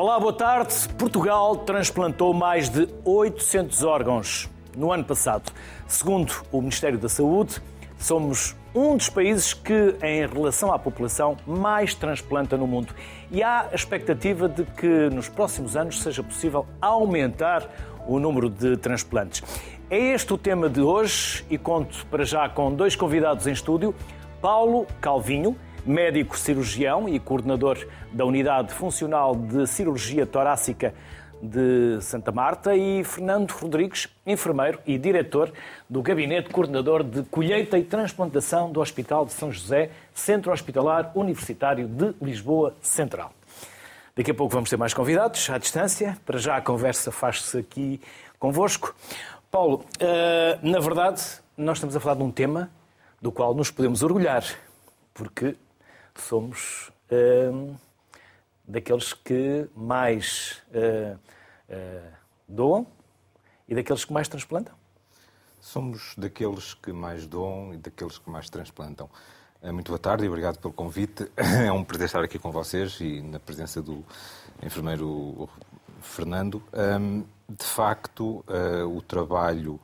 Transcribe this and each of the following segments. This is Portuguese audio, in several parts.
Olá, boa tarde. Portugal transplantou mais de 800 órgãos no ano passado. Segundo o Ministério da Saúde, somos um dos países que, em relação à população, mais transplanta no mundo. E há a expectativa de que nos próximos anos seja possível aumentar o número de transplantes. É este o tema de hoje e conto para já com dois convidados em estúdio. Paulo Calvinho, médico cirurgião e coordenador da Unidade Funcional de Cirurgia Torácica de Santa Marta, e Fernando Rodrigues, enfermeiro e diretor do Gabinete Coordenador de Colheita e Transplantação do Hospital de São José, Centro Hospitalar Universitário de Lisboa Central. Daqui a pouco vamos ter mais convidados à distância. Para já a conversa faz-se aqui convosco. Paulo, eh, na verdade, nós estamos a falar de um tema do qual nos podemos orgulhar, porque somos uh, daqueles que mais uh, doam e daqueles que mais transplantam. Somos daqueles que mais doam e daqueles que mais transplantam. Muito boa tarde e obrigado pelo convite. É um prazer estar aqui com vocês e na presença do enfermeiro Fernando. De facto, o trabalho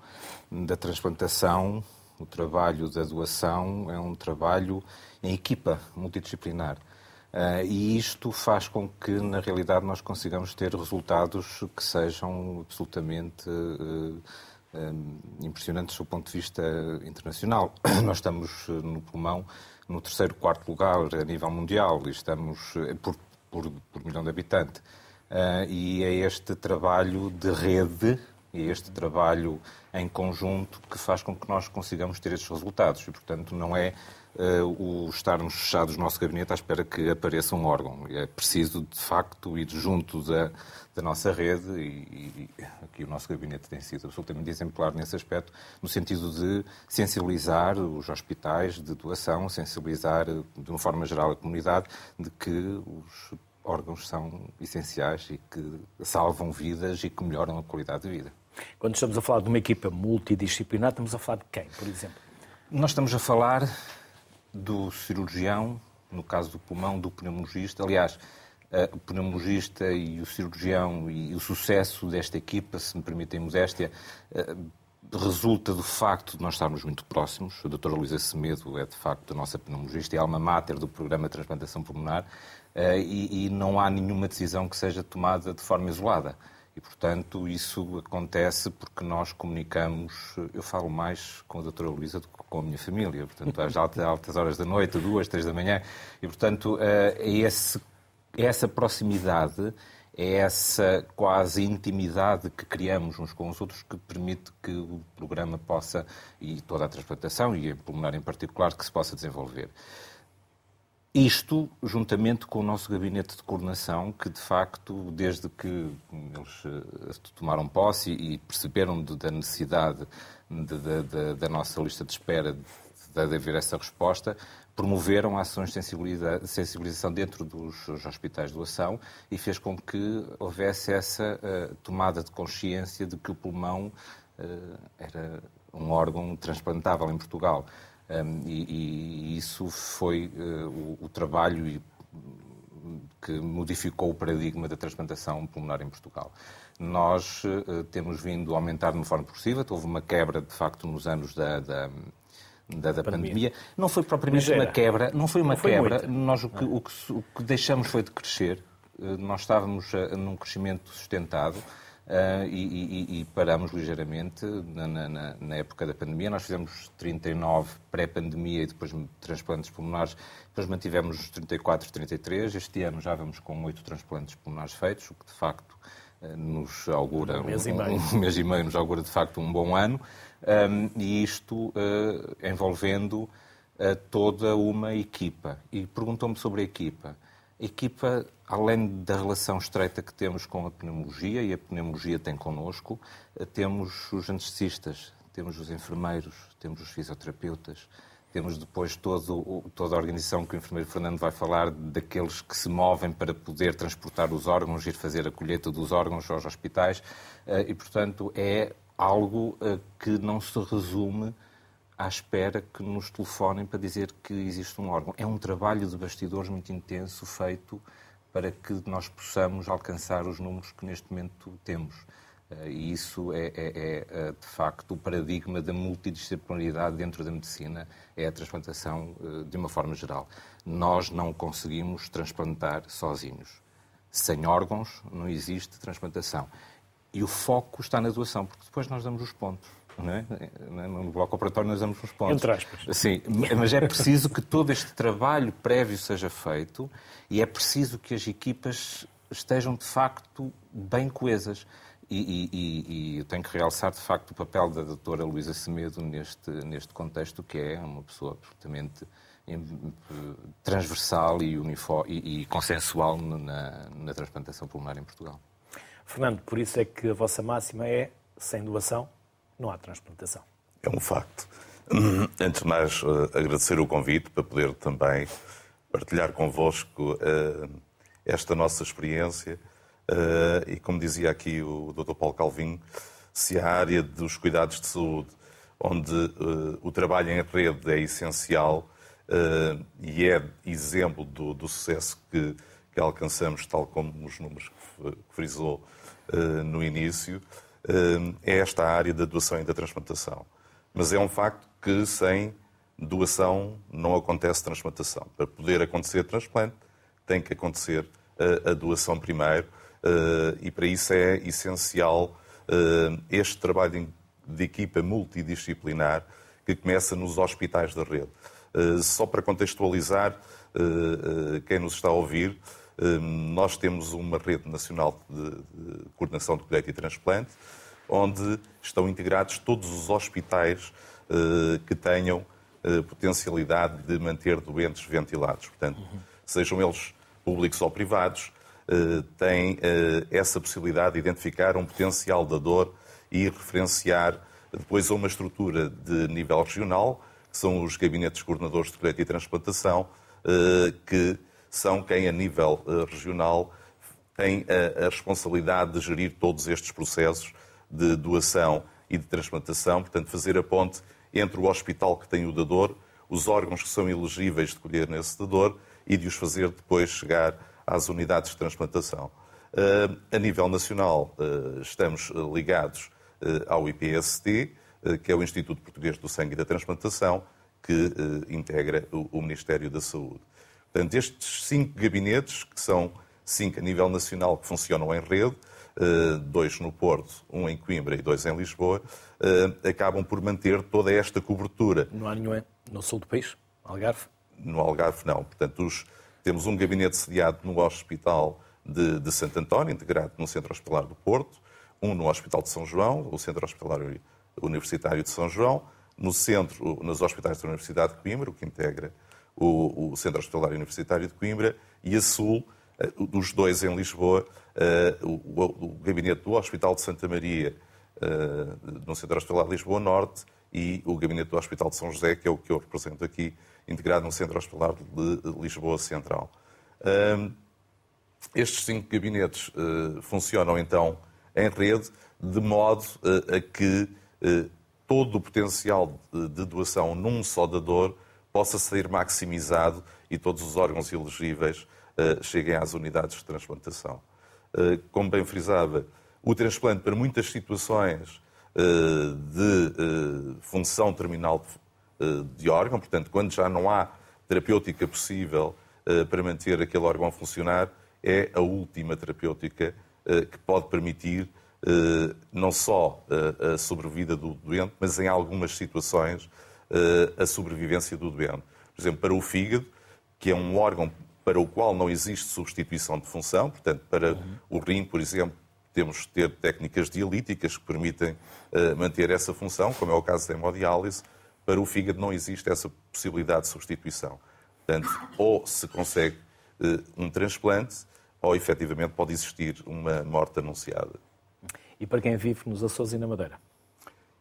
da transplantação, o trabalho da doação é um trabalho em equipa multidisciplinar. Uh, e isto faz com que, na realidade, nós consigamos ter resultados que sejam absolutamente uh, impressionantes do ponto de vista internacional. Nós estamos no pulmão no terceiro, quarto lugar a nível mundial e estamos por, por, por milhão de habitante. Uh, e é este trabalho de rede, é este trabalho em conjunto que faz com que nós consigamos ter estes resultados. E, portanto, não é o estarmos fechados no nosso gabinete à espera que apareça um órgão. É preciso, de facto, ir junto da, da nossa rede e, e, aqui o nosso gabinete tem sido absolutamente exemplar nesse aspecto, no sentido de sensibilizar os hospitais de doação, sensibilizar de uma forma geral a comunidade de que os órgãos são essenciais e que salvam vidas e que melhoram a qualidade de vida. Quando estamos a falar de uma equipa multidisciplinar, estamos a falar de quem, por exemplo? Nós estamos a falar do cirurgião, no caso do pulmão, do pneumologista. Aliás, o pneumologista e o cirurgião e o sucesso desta equipa, se me permitem modéstia, eh, resulta do facto de nós estarmos muito próximos. A doutora Luísa Semedo é, de facto, a nossa pneumologista e alma mater do programa de transplantação pulmonar eh, e não há nenhuma decisão que seja tomada de forma isolada. E, portanto, isso acontece porque nós comunicamos. Eu falo mais com a doutora Luísa do que com a minha família, portanto, às altas horas da noite, duas, três da manhã. E, portanto, eh, é, esse, é essa proximidade, é essa quase intimidade que criamos uns com os outros que permite que o programa possa, e toda a transplantação, e a pulmonar em particular, que se possa desenvolver. Isto, juntamente com o nosso gabinete de coordenação, que de facto, desde que eles eh, tomaram posse e perceberam da necessidade de, de, de, da nossa lista de espera de, haver essa resposta, promoveram ações de sensibilização dentro dos, hospitais de doação e fez com que houvesse essa uh, tomada de consciência de que o pulmão uh, era um órgão transplantável em Portugal. Um, e, e, isso foi uh, o, o, trabalho que modificou o paradigma da transplantação pulmonar em Portugal. Nós uh, temos vindo a aumentar de uma forma progressiva, houve uma quebra, de facto, nos anos da, da da, da pandemia. pandemia. Não foi propriamente uma quebra, não foi uma não foi quebra. Nós o que, o, que, o que, deixamos foi de crescer. Eh, nós estávamos num crescimento sustentado. Uh, e, e, e, paramos ligeiramente na, na, na, época da pandemia. Nós fizemos 39 pré-pandemia e depois transplantes pulmonares, depois mantivemos os 34, 33. Este ano já vamos com oito transplantes pulmonares feitos, o que de facto uh, nos augura um mês, um, um, um mês e meio, nos augura de facto um bom ano. Um, e isto uh, envolvendo toda uma equipa. E perguntou-me sobre a equipa. A equipa além da relação estreita que temos com a pneumologia, e a pneumologia tem connosco, eh, temos os anestesistas, temos os enfermeiros, temos os fisioterapeutas, temos depois todo, toda a organização que o enfermeiro Fernando vai falar, daqueles que se movem para poder transportar os órgãos, ir fazer a colheita dos órgãos aos hospitais, eh, e, portanto, é algo eh, que não se resume à espera que nos telefonem para dizer que existe um órgão. É um trabalho de bastidores muito intenso feito para que nós possamos alcançar os números que neste momento temos. Eh, e isso é, é, é, é, de facto, o paradigma da multidisciplinaridade dentro da medicina, é a transplantação eh, de uma forma geral. Nós não conseguimos transplantar sozinhos. Sem órgãos não existe transplantação. E o foco está na doação, porque depois nós damos os pontos. Não é? No bloco operatório nós damos os pontos. Entre aspas. Sim, mas é preciso que todo este trabalho prévio seja feito e é preciso que as equipas estejam de facto bem coesas. E, e, e, eu tenho que realçar, de facto, o papel da doutora Luísa Semedo neste, neste contexto, que é uma pessoa absolutamente transversal e, uniforme, e, e consensual na, na transplantação pulmonar em Portugal. Fernando, por isso é que a vossa máxima é sem doação não há transplantação. É um facto. Antes de mais, eh, agradecer o convite para poder também partilhar convosco uh, esta nossa experiência. Uh, e como dizia aqui o Dr. Paulo Calvin, se a área dos cuidados de saúde, onde o trabalho em rede é essencial e é exemplo do, do sucesso que, que, alcançamos, tal como os números que frisou no início, é esta área da doação e da transplantação. Mas é um facto que sem doação não acontece transplantação. Para poder acontecer transplante, tem que acontecer a, a doação primeiro uh, e para isso é essencial uh, este trabalho de equipa multidisciplinar que começa nos hospitais da rede. Só para contextualizar quem nos está a ouvir, nós temos uma rede nacional de, de coordenação de colheita e transplante, onde estão integrados todos os hospitais eh, que tenham eh, potencialidade de manter doentes ventilados. Portanto, uhum. sejam eles públicos ou privados, eh, têm essa possibilidade de identificar um potencial dador e referenciar depois a uma estrutura de nível regional, que são os gabinetes coordenadores de colheita e transplantação, que são quem, a nível eh, regional, tem a, responsabilidade de gerir todos estes processos de doação e de transplantação, portanto, fazer a ponte entre o hospital que tem o dador, os órgãos que são elegíveis de colher nesse dador e de os fazer depois chegar às unidades de transplantação. Eh, a nível nacional, eh, estamos ligados ao IPST, que é o Instituto Português do Sangue e da Transplantação, que integra o Ministério da Saúde. Portanto, estes cinco gabinetes, que são cinco a nível nacional que funcionam em rede, eh, dois no Porto, um em Coimbra e dois em Lisboa, eh, acabam por manter toda esta cobertura. Não há nenhum no sul do país? Algarve? No Algarve, não. Portanto, os, temos um gabinete sediado no Hospital de, de Santo António, integrado no Centro Hospitalar do Porto, um no Hospital de São João, o Centro Hospitalar Universitário de São João, no centro, nos hospitais da Universidade de Coimbra, o que integra o, o Centro Hospitalar Universitário de Coimbra, e a sul, eh, dos dois em Lisboa, eh, o, gabinete do Hospital de Santa Maria, eh, no Centro Hospitalar de Lisboa Norte, e o gabinete do Hospital de São José, que é o que eu represento aqui, integrado no Centro Hospitalar de Lisboa Central. Estes cinco gabinetes funcionam então em rede, de modo a que todo o potencial de doação num só dador possa ser maximizado e todos os órgãos elegíveis uh, cheguem às unidades de transplantação. Uh, como bem frisava, o transplante para muitas situações uh, de função terminal de, de, órgão, portanto, quando já não há terapêutica possível para manter aquele órgão a funcionar, é a última terapêutica que pode permitir não só a sobrevida do doente, mas em algumas situações eh, a sobrevivência do doente. Por exemplo, para o fígado, que é um órgão para o qual não existe substituição de função, portanto, para uhum. o rim, por exemplo, temos de ter técnicas dialíticas que permitem uh, manter essa função, como é o caso da hemodiálise. Para o fígado não existe essa possibilidade de substituição. Portanto, ou se consegue uh, um transplante, ou efetivamente pode existir uma morte anunciada. E para quem vive nos Açores e na Madeira?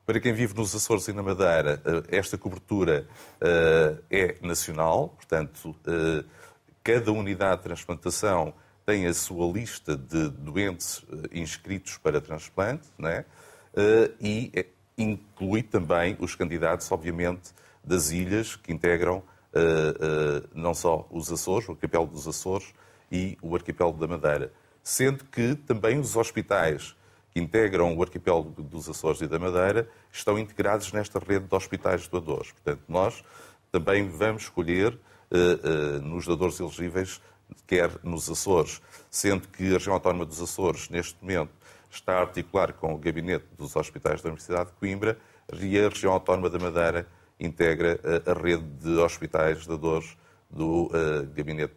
Para quem vive nos Açores e na Madeira, eh, esta cobertura eh, é nacional, portanto, eh, cada unidade de transplantação tem a sua lista de doentes inscritos para transplante, né? e inclui também os candidatos, obviamente, das ilhas que integram não só os Açores, o arquipélago dos Açores, e o arquipélago da Madeira. Sendo que também os hospitais que integram o arquipélago dos Açores e da Madeira estão integrados nesta rede de hospitais doadores. Portanto, nós também vamos escolher uh, uh, nos doadores elegíveis, quer nos Açores, sendo que a região autónoma dos Açores, neste momento, está a articular com o gabinete dos hospitais da Universidade de Coimbra e a região autónoma da Madeira integra uh, a rede de hospitais doadores do gabinete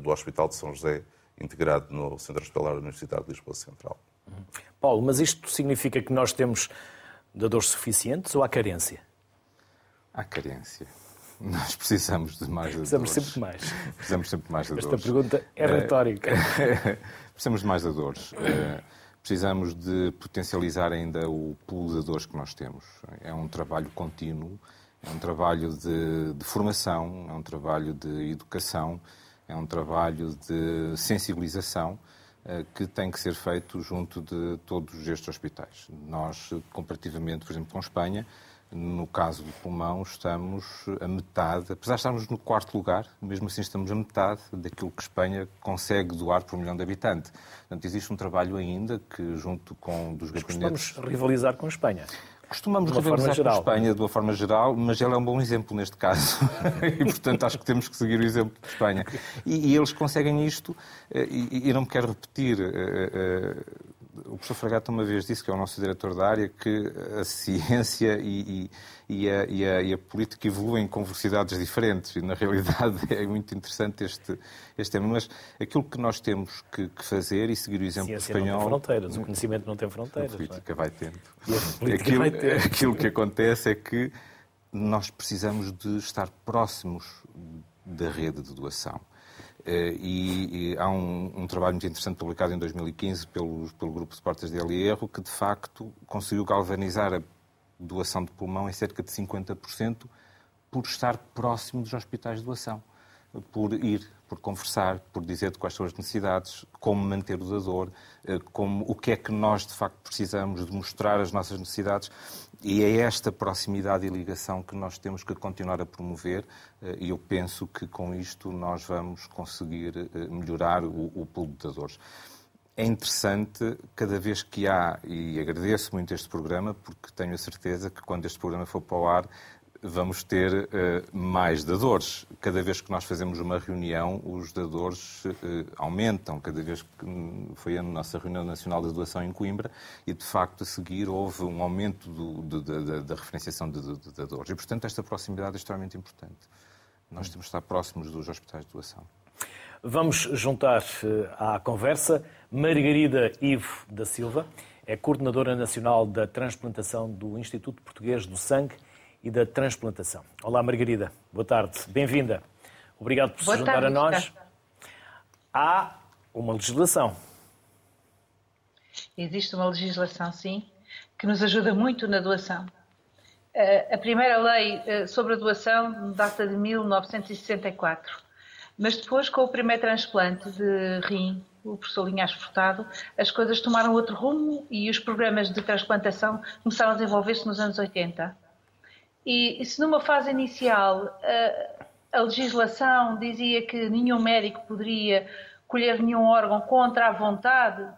do Hospital de São José, integrado no Centro Hospitalar Universitário de Lisboa Central. Paulo, mas isto significa que nós temos dadores suficientes ou há carência? Há carência. Nós precisamos de mais dadores. Precisamos sempre de mais. Precisamos sempre de mais dadores. Esta pergunta é retórica. precisamos de mais dadores. Eh, precisamos de potencializar ainda o pool de dadores que nós temos. É um trabalho contínuo, é um trabalho de, de formação, é um trabalho de educação, é um trabalho de sensibilização eh, que tem que ser feito junto de todos estes hospitais. Nós, comparativamente, por exemplo, com Espanha, no caso do pulmão, estamos a metade, apesar de estarmos no quarto lugar, mesmo assim estamos a metade daquilo que Espanha consegue doar por milhão de habitantes. Portanto, existe um trabalho ainda que, junto com dos gabinetes... Costumamos rivalizar com a Espanha. Costumamos com a Espanha de uma forma geral, mas ela é um bom exemplo neste caso. e, portanto, acho que temos que seguir o exemplo de Espanha. E, e eles conseguem isto, eh, e, e, não me quero repetir. O professor Fragato uma vez disse, que é o nosso diretor da área, que a ciência e, e, a, e, a, e a, política evoluem com velocidades diferentes. E, na realidade, é muito interessante este, este tema. Mas aquilo que nós temos que, que fazer e seguir o exemplo a ciência espanhol... não tem fronteiras, o conhecimento não tem fronteiras. A política vai tendo. Aquilo, vai tendo. aquilo que acontece é que nós precisamos de estar próximos da rede de doação. Eh, e, e há um, um, trabalho muito interessante publicado em 2015 pelo, pelo Grupo de Portas de Erro que, de facto, conseguiu galvanizar a doação de pulmão em cerca de 50% por estar próximo dos hospitais de doação, por ir, por conversar, por dizer quais são as necessidades, como manter o dador, eh, como, o que é que nós, de facto, precisamos de mostrar as nossas necessidades. E é esta proximidade e ligação que nós temos que continuar a promover eh, e eu penso que com isto nós vamos conseguir eh, melhorar o, o pool de dadores. É interessante cada vez que há, e agradeço muito este programa, porque tenho a certeza que quando este programa for para o ar, vamos ter uh, mais dadores. Cada vez que nós fazemos uma reunião, os dadores uh, aumentam. Cada vez que hum, foi a nossa reunião nacional de doação em Coimbra e, de facto, a seguir houve um aumento do, do, da, da, referenciação de, de, de, dadores. E, portanto, esta proximidade é extremamente importante. Nós temos de estar próximos dos hospitais de doação. Vamos juntar eh, à conversa Margarida Ivo da Silva, é coordenadora nacional da transplantação do Instituto Português do Sangue e da transplantação. Olá, Margarida. Boa tarde. Bem-vinda. Obrigado por Boa se juntar tarde, a nós. Há uma legislação. Existe uma legislação, sim, que nos ajuda muito na doação. Eh, a primeira lei eh, sobre a doação data de 1964, mas depois, com o primeiro transplante de rim, o professor Linhares Furtado, as coisas tomaram outro rumo e os programas de transplantação começaram a desenvolver-se nos anos 80. E, se numa fase inicial a, a legislação dizia que nenhum médico poderia colher nenhum órgão contra a vontade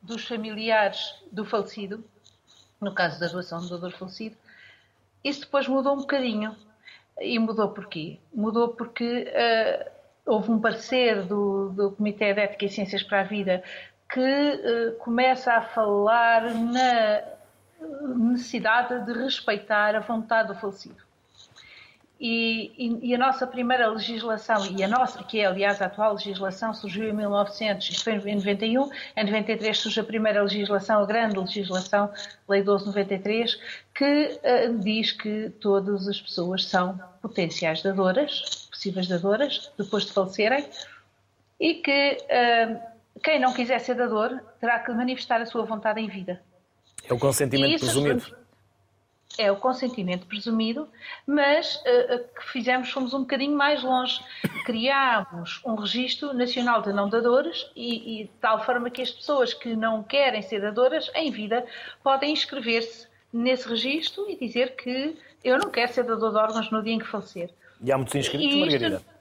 dos familiares do falecido, no caso da doação do doador falecido, isso depois mudou um bocadinho. E mudou porquê? Mudou porque uh, houve um parecer do, do Comitê de Ética e Ciências para a Vida que uh, começa a falar na necessidade de respeitar a vontade do falecido. E, e, e, a nossa primeira legislação, e a nossa, que é aliás a atual legislação, surgiu em 1900, isto foi em 91, em 93 surge a primeira legislação, a grande legislação, Lei 1293, que uh, diz que todas as pessoas são potenciais dadoras, possíveis dadoras, depois de falecerem, e que uh, quem não quiser ser dador terá que manifestar a sua vontade em vida. É o consentimento presumido. É o consentimento presumido, mas uh, que fizemos, fomos um bocadinho mais longe. Criámos um registro nacional de não dadores e, e de tal forma que as pessoas que não querem ser dadoras em vida podem inscrever-se nesse registro e dizer que eu não quero ser dador de órgãos no dia em que falecer. E há muitos inscritos, Margarida?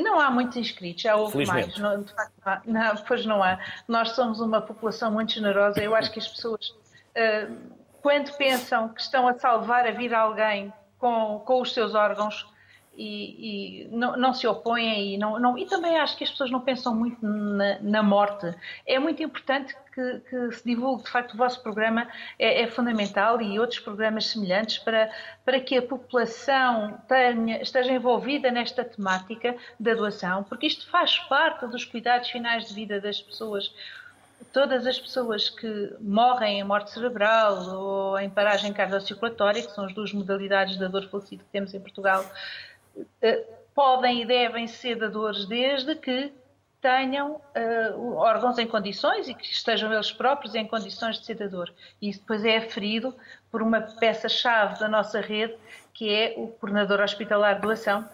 Não há muitos inscritos, já houve mais. Não, de facto, não, pois não há. Nós somos uma população muito generosa. Eu acho que as pessoas, uh, quando pensam que estão a salvar a vida a alguém com, com os seus órgãos, e, e não, não, se opõem e, não, não, e também acho que as pessoas não pensam muito na, na morte. É muito importante que, que, se divulgue, de facto, o vosso programa é, é, fundamental e outros programas semelhantes para, para que a população tenha, esteja envolvida nesta temática da doação, porque isto faz parte dos cuidados finais de vida das pessoas. Todas as pessoas que morrem em morte cerebral ou em paragem cardiocirculatória, que são as duas modalidades da dor falecida que temos em Portugal, eh, podem e devem ser dadores desde que tenham uh, órgãos em condições e que estejam eles próprios em condições de ser dador. E isso depois é aferido por uma peça-chave da nossa rede, que é o coordenador hospitalar de doação,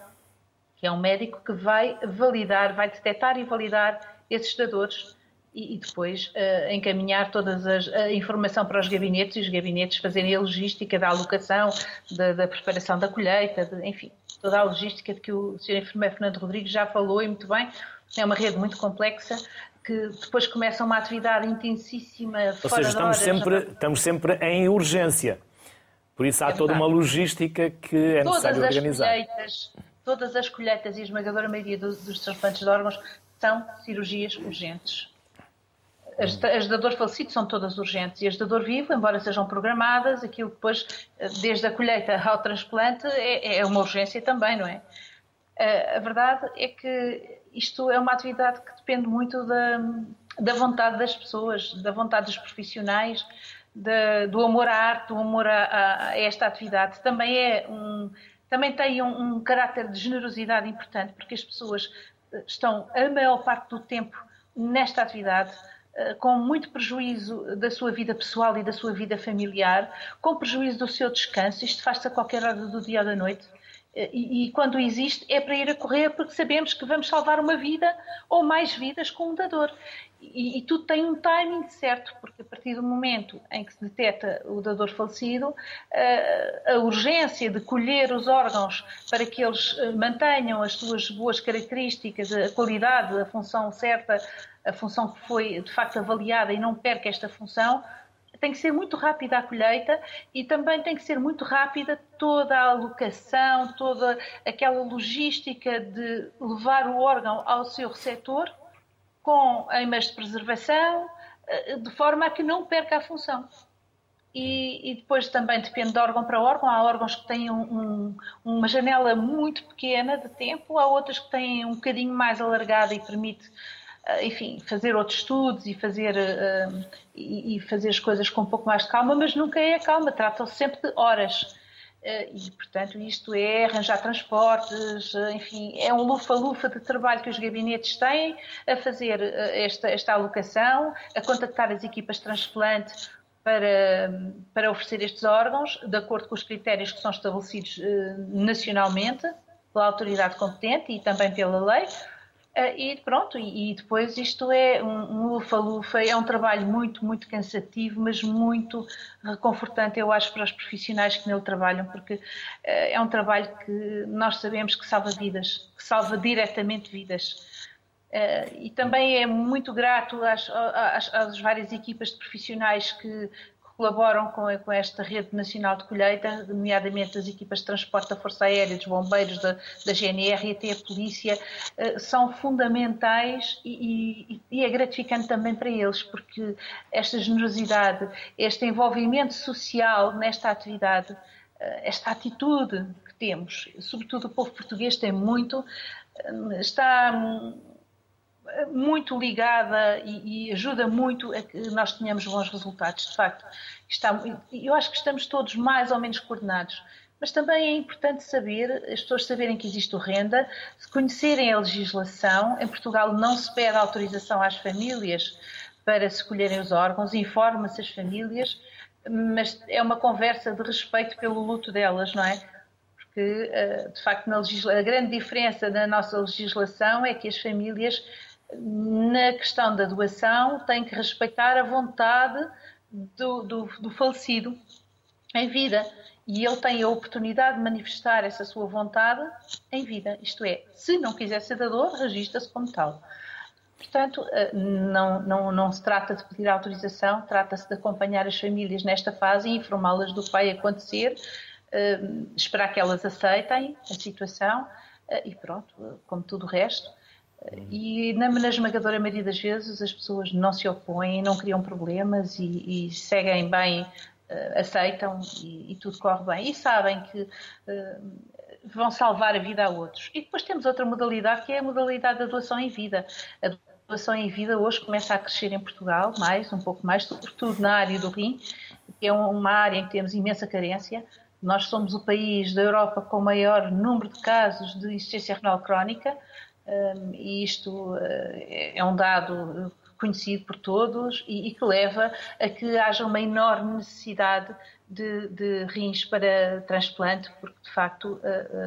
que é um médico que vai validar, vai detectar e validar esses dadores e, e depois uh, encaminhar toda a informação para os gabinetes e os gabinetes fazerem a logística da alocação, da, da preparação da colheita, de, enfim, toda a logística de que o Sr. Enfermeiro Fernando Rodrigues já falou e muito bem. É uma rede muito complexa que depois começa uma atividade intensíssima Ou seja, estamos sempre, estamos sempre em urgência. Por isso há é toda uma logística que é todas necessário organizar. Colheitas, todas as colheitas e a esmagadora maioria dos, dos transplantes de órgãos são cirurgias urgentes. As, as da dor falecido são todas urgentes e as da dor vivo, embora sejam programadas, aquilo depois, desde a colheita ao transplante, é, é uma urgência também, não é? A verdade é que isto é uma atividade que depende muito da, da vontade das pessoas, da vontade dos profissionais, do amor à arte, do amor a, a, esta atividade. Também é um, também tem um, um caráter de generosidade importante, porque as pessoas estão a maior parte do tempo nesta atividade eh, com muito prejuízo da sua vida pessoal e da sua vida familiar, com prejuízo do seu descanso. Isto faz-se a qualquer hora do dia ou da noite. Eh, e, e, quando existe é para ir a correr porque sabemos que vamos salvar uma vida ou mais vidas com um dador. E, e, tudo tem um timing certo, porque a partir do momento em que se detecta o dador falecido, eh, a urgência de colher os órgãos para que eles mantenham as suas boas características, a qualidade, a função certa a função que foi de facto avaliada e não perca esta função, tem que ser muito rápida a colheita e também tem que ser muito rápida toda a alocação, toda aquela logística de levar o órgão ao seu receptor com eimas de preservação, eh, de forma a que não perca a função. E, e, depois também depende de órgão para órgão. Há órgãos que têm um, um, uma janela muito pequena de tempo, há outros que têm um bocadinho mais alargada e permite enfim, fazer outros estudos e fazer, uh, e, e, fazer as coisas com um pouco mais de calma, mas nunca é calma, tratam-se sempre de horas. Uh, e, portanto, isto é arranjar transportes, uh, enfim, é um lufa-lufa de trabalho que os gabinetes têm a fazer esta, esta alocação, a contactar as equipas transplante para, para oferecer estes órgãos, de acordo com os critérios que são estabelecidos nacionalmente pela autoridade competente e também pela lei. Uh, e pronto, e, depois isto é um lufa-lufa, é um trabalho muito, muito cansativo, mas muito reconfortante, eu acho, para os profissionais que nele trabalham, porque uh, é um trabalho que nós sabemos que salva vidas, que salva diretamente vidas. Uh, e também é muito grato às, às, às, várias equipas de profissionais que colaboram com, com, esta rede nacional de colheita, nomeadamente as equipas de transporte da Força Aérea, dos bombeiros, da, da GNR e até a polícia, uh, são fundamentais e, e, e, é gratificante também para eles, porque esta generosidade, este envolvimento social nesta atividade, uh, esta atitude que temos, sobretudo o povo português tem muito, uh, está muito ligada e, e, ajuda muito a que nós tenhamos bons resultados. De facto, está, eu acho que estamos todos mais ou menos coordenados. Mas também é importante saber, as pessoas saberem que existe o renda, conhecerem a legislação. Em Portugal não se pede autorização às famílias para se escolherem os órgãos, informa-se as famílias, mas é uma conversa de respeito pelo luto delas, não é? Porque, eh, de facto, a grande diferença da nossa legislação é que as famílias na questão da doação, tem que respeitar a vontade do, do, do falecido. em vida e ele tem a oportunidade de manifestar essa sua vontade em vida. Isto é, se não quiser ser dador, registra-se como tal. Portanto, eh, não, não, não se trata de pedir autorização, trata-se de acompanhar as famílias nesta fase e informá-las do que vai acontecer, eh, esperar que elas aceitem a situação eh, e pronto, como tudo o resto. E na, esmagadora maioria das vezes as pessoas não se opõem, não criam problemas e, e seguem bem uh, aceitam e, e, tudo corre bem. E sabem que uh, vão salvar a vida a outros. E depois temos outra modalidade que é a modalidade da doação em vida. A doação em vida hoje começa a crescer em Portugal, mais, um pouco mais, sobretudo na área do rim, que é uma área em que temos imensa carência. Nós somos o país da Europa com o maior número de casos de insuficiência renal crónica, um, e isto uh, é um dado conhecido por todos e, e, que leva a que haja uma enorme necessidade de, de rins para transplante, porque de facto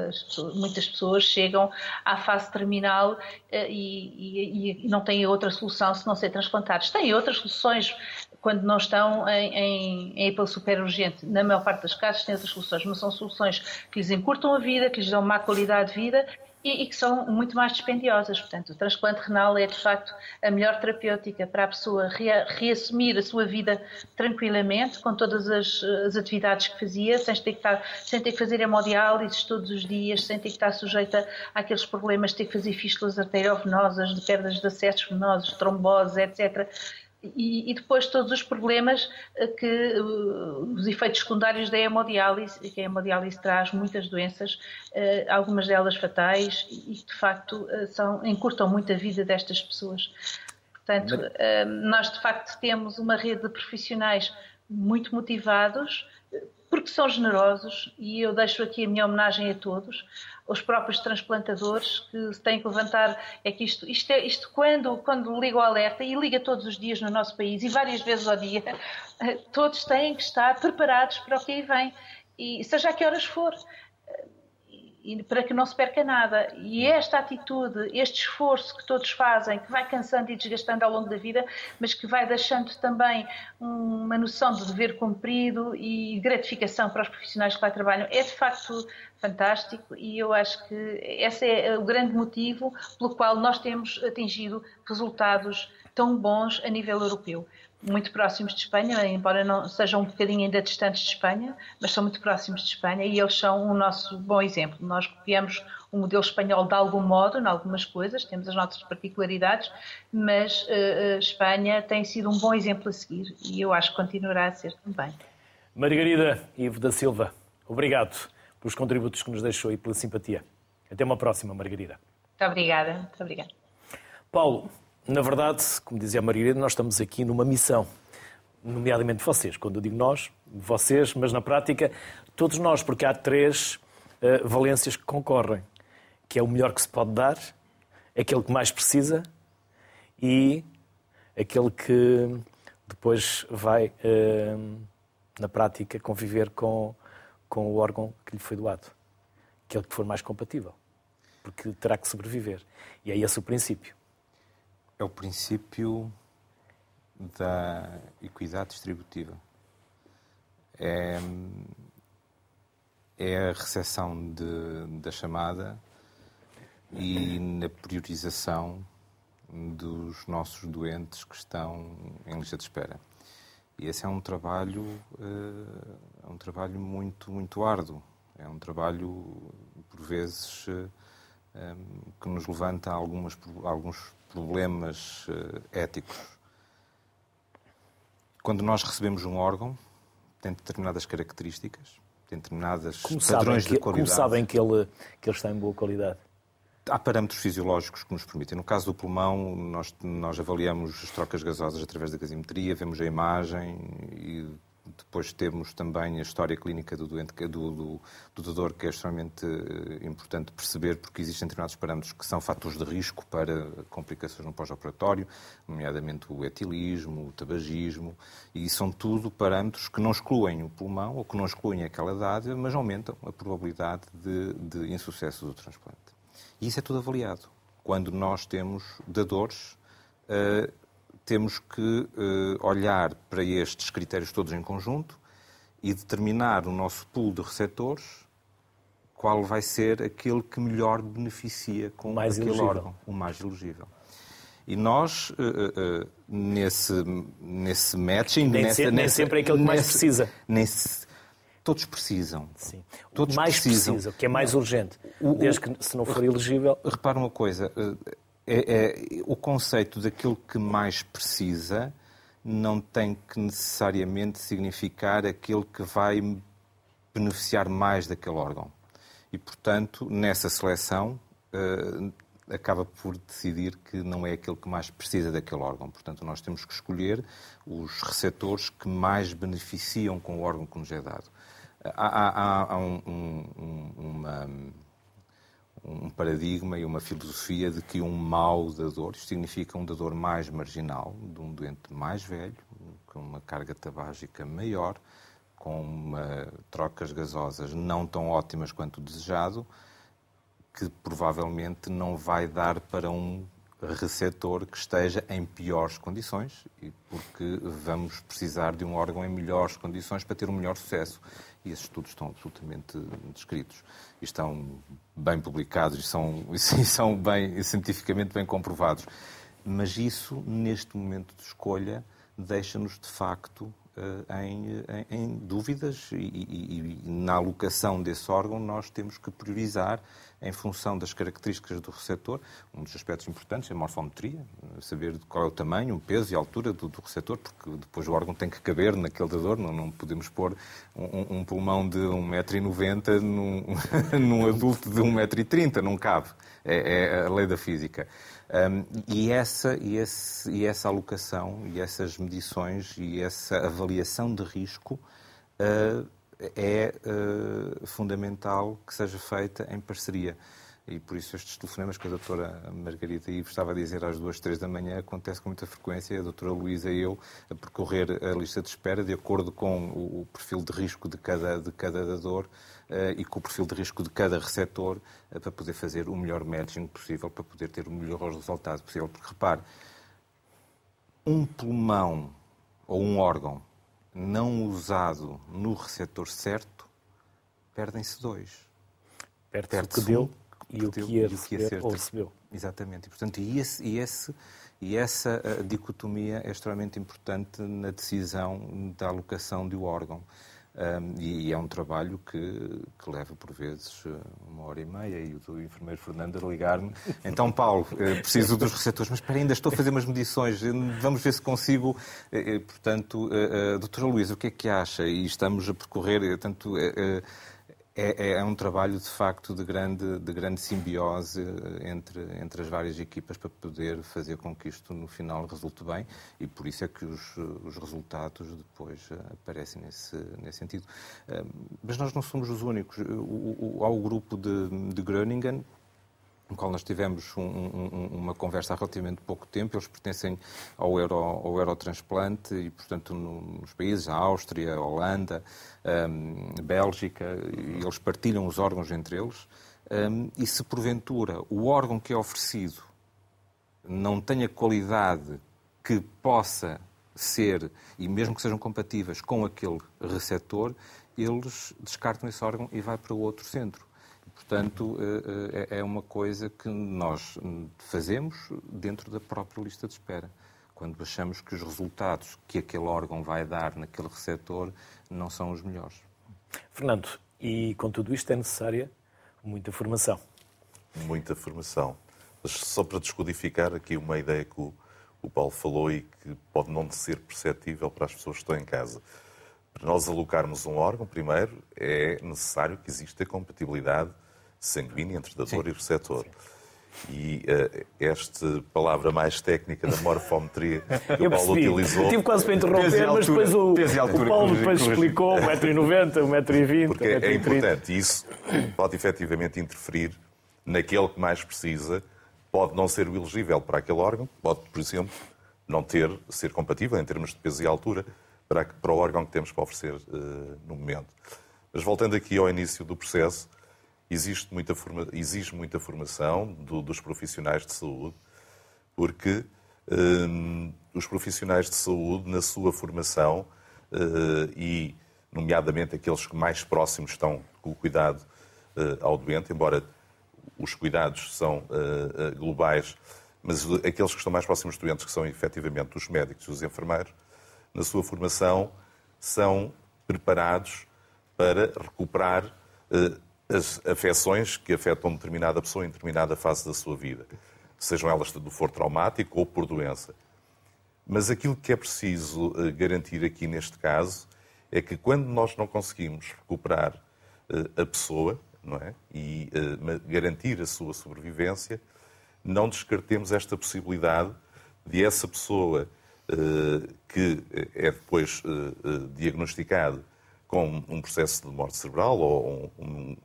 pessoas, muitas pessoas chegam à fase terminal e, e, e, não têm outra solução se não ser transplantados. Têm outras soluções quando não estão em, em, em super urgente. Na maior parte dos casos têm outras soluções, mas são soluções que lhes encurtam a vida, que lhes dão má qualidade de vida e, e, que são muito mais dispendiosas. Portanto, o transplante renal é de facto a melhor terapêutica para a pessoa reassumir a sua vida tranquilamente, com todas as, as atividades que fazia, sem ter que, estar, sem ter que fazer hemodiálises todos os dias, sem ter que estar sujeita àqueles problemas de ter que fazer fístulas arteriovenosas, de perdas de acessos venosos, tromboses, etc e, e, depois todos os problemas eh, que eh, os efeitos secundários da hemodiálise, que a hemodiálise traz muitas doenças, eh, algumas delas fatais e de facto são, encurtam muito a vida destas pessoas. Portanto, nós de facto temos uma rede de profissionais muito motivados, porque são generosos, e eu deixo aqui a minha homenagem a todos, os próprios transplantadores que têm que levantar. É que isto, isto, é, isto quando, quando liga o alerta, e liga todos os dias no nosso país, e várias vezes ao dia, todos têm que estar preparados para o que aí vem, e seja a que horas for para que não se perca nada. E esta atitude, este esforço que todos fazem, que vai cansando e desgastando ao longo da vida, mas que vai deixando também uma noção de dever cumprido e gratificação para os profissionais que lá trabalham, é de facto fantástico e eu acho que esse é o grande motivo pelo qual nós temos atingido resultados tão bons a nível europeu muito próximos de Espanha, embora não sejam um bocadinho ainda distantes de Espanha, mas são muito próximos de Espanha e eles são o nosso bom exemplo. Nós copiamos o modelo espanhol de algum modo, em algumas coisas, temos as nossas particularidades, mas uh, Espanha tem sido um bom exemplo a seguir e eu acho que continuará a ser também. Margarida Ivo da Silva, obrigado pelos contributos que nos deixou e pela simpatia. Até uma próxima, Margarida. Muito obrigada. Muito obrigada. Paulo, na verdade, como dizia a Margarida, nós estamos aqui numa missão, nomeadamente vocês. Quando eu digo nós, vocês, mas na prática, todos nós, porque há três uh, valências que concorrem, que é o melhor que se pode dar, aquele que mais precisa e aquele que depois vai, uh, na prática, conviver com, com o órgão que lhe foi doado. Aquele que for mais compatível, porque terá que sobreviver. E é esse o princípio é o princípio da equidade distributiva. É, é a recepção de, da chamada e na priorização dos nossos doentes que estão em lista de espera. E esse é um trabalho, eh, é um trabalho muito, muito árduo. É um trabalho, por vezes, eh, que nos levanta algumas, alguns problemas uh, éticos. Quando nós recebemos um órgão, tem determinadas características, tem determinadas como padrões que, de qualidade. Como sabem que ele, que ele está em boa qualidade? Há parâmetros fisiológicos que nos permitem. No caso do pulmão, nós, nós avaliamos as trocas gasosas através da gasimetria, vemos a imagem e depois temos também a história clínica do doente, do, do, do doador, que é extremamente eh, importante perceber, porque existem determinados parâmetros que são fatores de risco para complicações no pós-operatório, nomeadamente o etilismo, o tabagismo, e são tudo parâmetros que não excluem o pulmão ou que não excluem aquela idade, mas aumentam a probabilidade de, de insucesso do transplante. E isso é tudo avaliado. Quando nós temos dadores uh, temos que uh, olhar para estes critérios todos em conjunto e determinar o nosso pool de receptores qual vai ser aquele que melhor beneficia com mais aquele elegível. órgão, o mais elegível. E nós, uh, uh, nesse, nesse matching... Nem, nessa, sempre, nem nessa, sempre é aquele que mais precisa. nesse- todos precisam. Sim. Todos mais precisam. precisa, o que é mais urgente. O- Desde que, se não for elegível, Repara uma coisa, eh, é, é- o conceito daquilo que mais precisa não tem que necessariamente significar aquele que vai beneficiar mais daquele órgão. E, portanto, nessa seleção, eh, acaba por decidir que não é aquele que mais precisa daquele órgão. Portanto, nós temos que escolher os receptores que mais beneficiam com o órgão que nos é dado. Há, há- há- um- um- uma um paradigma e uma filosofia de que um mau dador, significa um dador mais marginal, de um doente mais velho, com uma carga tabágica maior, com uma- trocas gasosas não tão ótimas quanto o desejado, que provavelmente não vai dar para um receptor que esteja em piores condições, porque vamos precisar de um órgão em melhores condições para ter um melhor sucesso. E esses estudos estão absolutamente descritos. E estão bem publicados e são, e são bem, cientificamente bem comprovados. Mas isso, neste momento de escolha, deixa-nos, de facto, em, em- em dúvidas e, e- e na alocação desse órgão nós temos que priorizar em função das características do receptor. Um dos aspectos importantes é a morfometria, saber qual é o tamanho, o peso e a altura do, do receptor, porque depois o órgão tem que caber naquele dador, não, não podemos pôr um, um pulmão de 1,90m num, num adulto de 1,30m, não cabe. É, é a lei da física. Um, e, essa, e, esse, e essa alocação, e essas medições, e essa avaliação de risco uh, é uh, fundamental que seja feita em parceria. E por isso estes telefonemas que a doutora Margarida Ives estava a dizer às duas, três da manhã acontece com muita frequência. A doutora Luísa e eu a percorrer a lista de espera de acordo com o, perfil de risco de cada, de cada dador eh, e com o perfil de risco de cada receptor eh, para poder fazer o melhor matching possível, para poder ter o melhor resultado possível. Porque repare, um pulmão ou um órgão não usado no receptor certo, perdem-se dois. perde o que Perde-se deu um, e o que ia receber ser. ou recebeu. Exatamente. E, portanto, e, esse, e, esse, e essa eh, dicotomia é extremamente importante na decisão da alocação um órgão. Um, e, e é um trabalho que, que leva, por vezes, eh, uma hora e meia. E o do enfermeiro Fernando a ligar-me. Então, Paulo, eh, preciso dos receptores, mas espera, ainda estou a fazer umas medições. Vamos ver se consigo. Portanto, doutora Luísa, o que é que acha? E estamos a percorrer, tanto. É, é um trabalho, de facto, de grande, de grande simbiose entre, entre as várias equipas para poder fazer com que isto, no final, resulte bem e por isso é que os, os resultados depois eh, aparecem nesse, nesse sentido. Eh, Mas nós não somos os únicos. O, o, há o grupo de, de Groningen, no qual nós tivemos um, um, uma conversa há relativamente pouco tempo. Eles pertencem ao, Euro, ao Eurotransplante e, portanto, nos países, a Áustria, a Holanda, um, Bélgica, eles partilham os órgãos entre eles. Um, e se, porventura, o órgão que é oferecido não tem a qualidade que possa ser, e mesmo que sejam compatíveis com aquele receptor, eles descartam esse órgão e vai para outro centro. Portanto, é uma coisa que nós fazemos dentro da própria lista de espera. Quando achamos que os resultados que aquele órgão vai dar naquele receptor não são os melhores. Fernando, e com tudo isto é necessária muita formação. Muita formação. Mas só para descodificar aqui uma ideia que o, o Paulo falou e que pode não ser perceptível para as pessoas que estão em casa. Para nós alocarmos um órgão, primeiro, é necessário que exista compatibilidade sanguínea entre dador Sim. e receptor. Sim. E uh, esta palavra mais técnica da morfometria que Eu o Paulo percebi. utilizou. Eu tive quase para interromper, mas depois o, o Paulo depois explicou 1,90m, 1,20m. Porque é importante. E isso pode efetivamente interferir naquele que mais precisa. Pode não ser o elegível para aquele órgão, pode, por exemplo, não ter, ser compatível em termos de peso e altura para, para o órgão que temos para oferecer uh, no momento. Mas voltando aqui ao início do processo, existe muita forma, exige muita formação do, dos profissionais de saúde, porque um, os profissionais de saúde, na sua formação uh, e nomeadamente aqueles que mais próximos estão com o cuidado ao doente, embora os cuidados são globais, mas aqueles que estão mais próximos dos doentes, que são efetivamente os médicos e os enfermeiros, na sua formação, são preparados para recuperar as afecções que afetam determinada pessoa em determinada fase da sua vida, sejam elas do foro traumático ou por doença. Mas aquilo que é preciso eh, garantir aqui neste caso é que quando nós não conseguimos recuperar eh, a pessoa não é? e eh, garantir a sua sobrevivência, não descartemos esta possibilidade de essa pessoa que é depois diagnosticada com um processo de morte cerebral ou um,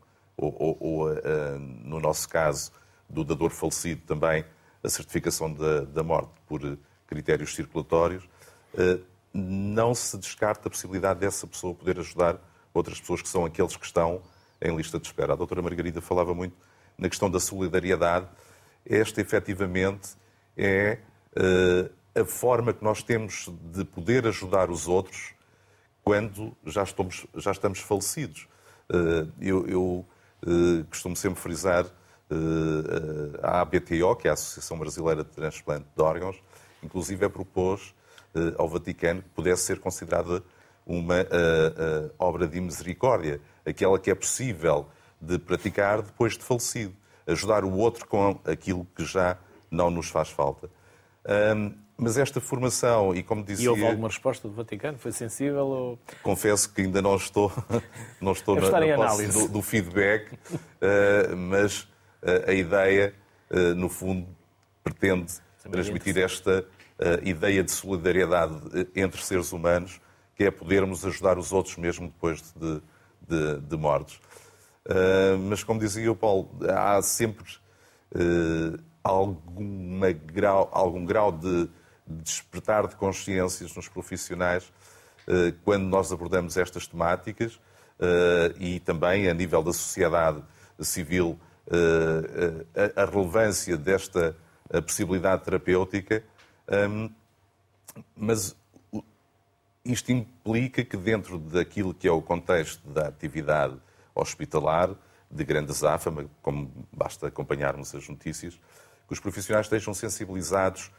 ou, ou, ou uh, no nosso caso, do dador falecido também, a certificação da, da morte por critérios circulatórios, uh, não se descarta a possibilidade dessa pessoa poder ajudar outras pessoas que são aqueles que estão em lista de espera. A doutora Margarida falava muito na questão da solidariedade. Esta, efetivamente, é uh, a forma que nós temos de poder ajudar os outros quando já estamos, já estamos falecidos. Uh, eu, eu costumo sempre frisar eh, a ABTO, que é a Associação Brasileira de Transplante de Órgãos, inclusive é propôs eh, ao Vaticano que pudesse ser considerada uma obra de misericórdia, aquela que é possível de praticar depois de falecido, ajudar o outro com aquilo que já não nos faz falta. Mas esta formação, e como dizia... E houve alguma resposta do Vaticano? Foi sensível? Ou... Confesso que ainda não estou, não estou na, na do, do, feedback, uh, mas uh, a ideia, uh, no fundo, pretende transmitir esta ideia de solidariedade entre seres humanos, que é podermos ajudar os outros mesmo depois de, de, de mortes. mas, como dizia o Paulo, há sempre alguma grau, algum grau de despertar de consciências nos profissionais eh, quando nós abordamos estas temáticas eh, e também a nível da sociedade civil eh, a relevância desta possibilidade terapêutica, mas isto implica que dentro daquilo que é o contexto da atividade hospitalar, de grande azáfama, como basta acompanharmos as notícias, que os profissionais estejam sensibilizados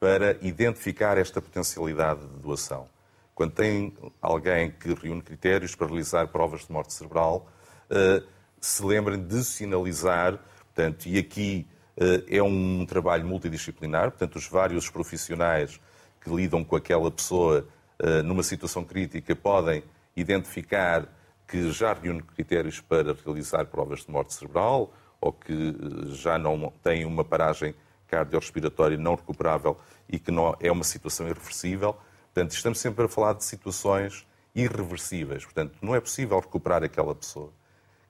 para identificar esta potencialidade de doação. Quando tem alguém que reúne critérios para realizar provas de morte cerebral, eh, se lembrem de sinalizar, portanto, e aqui eh, é um trabalho multidisciplinar, portanto, os vários profissionais que lidam com aquela pessoa eh, numa situação crítica podem identificar que já reúne critérios para realizar provas de morte cerebral ou que já não têm uma paragem cardiorrespiratória não recuperável e que não é uma situação irreversível. Portanto, estamos sempre a falar de situações irreversíveis. Portanto, não é possível recuperar aquela pessoa.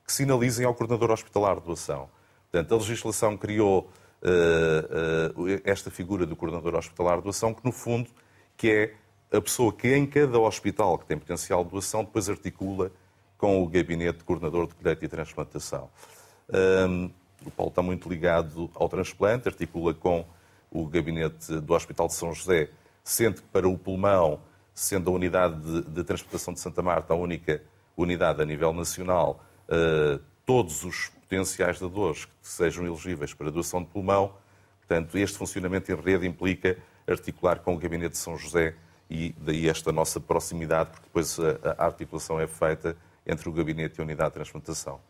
Que sinalizem ao coordenador hospitalar de doação. Portanto, a legislação criou uh, uh, esta figura do coordenador hospitalar de doação, que no fundo que é a pessoa que em cada hospital que tem potencial de doação depois articula com o gabinete de coordenador de colheita e transplantação. Um, o Paulo está muito ligado ao transplante, articula com o gabinete do Hospital de São José, sendo que para o pulmão, sendo a unidade de, de transplantação de Santa Marta a única unidade a nível nacional, uh, todos os potenciais dadores que sejam elegíveis para doação de pulmão, portanto, este funcionamento em rede implica articular com o gabinete de São José e daí esta nossa proximidade, porque depois a, a articulação é feita entre o gabinete e a unidade de transplantação.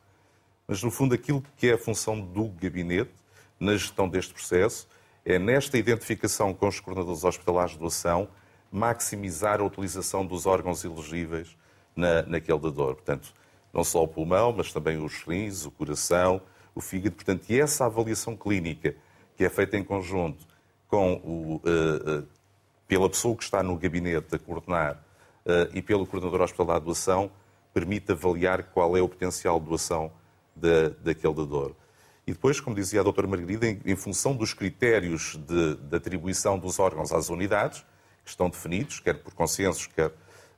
Mas, no fundo, aquilo que é a função do gabinete na gestão deste processo é, nesta identificação com os coordenadores hospitalares de doação, maximizar a utilização dos órgãos elegíveis na, naquele dador. Portanto, não só o pulmão, mas também os rins, o coração, o fígado. Portanto, e essa avaliação clínica que é feita em conjunto com o, uh, uh, pela pessoa que está no gabinete a coordenar uh, e pelo coordenador hospitalar de doação, permite avaliar qual é o potencial de doação da, daquele dador. E depois, como dizia a doutora Margarida, em, em função dos critérios de, de, atribuição dos órgãos às unidades, que estão definidos, quer por consensos, quer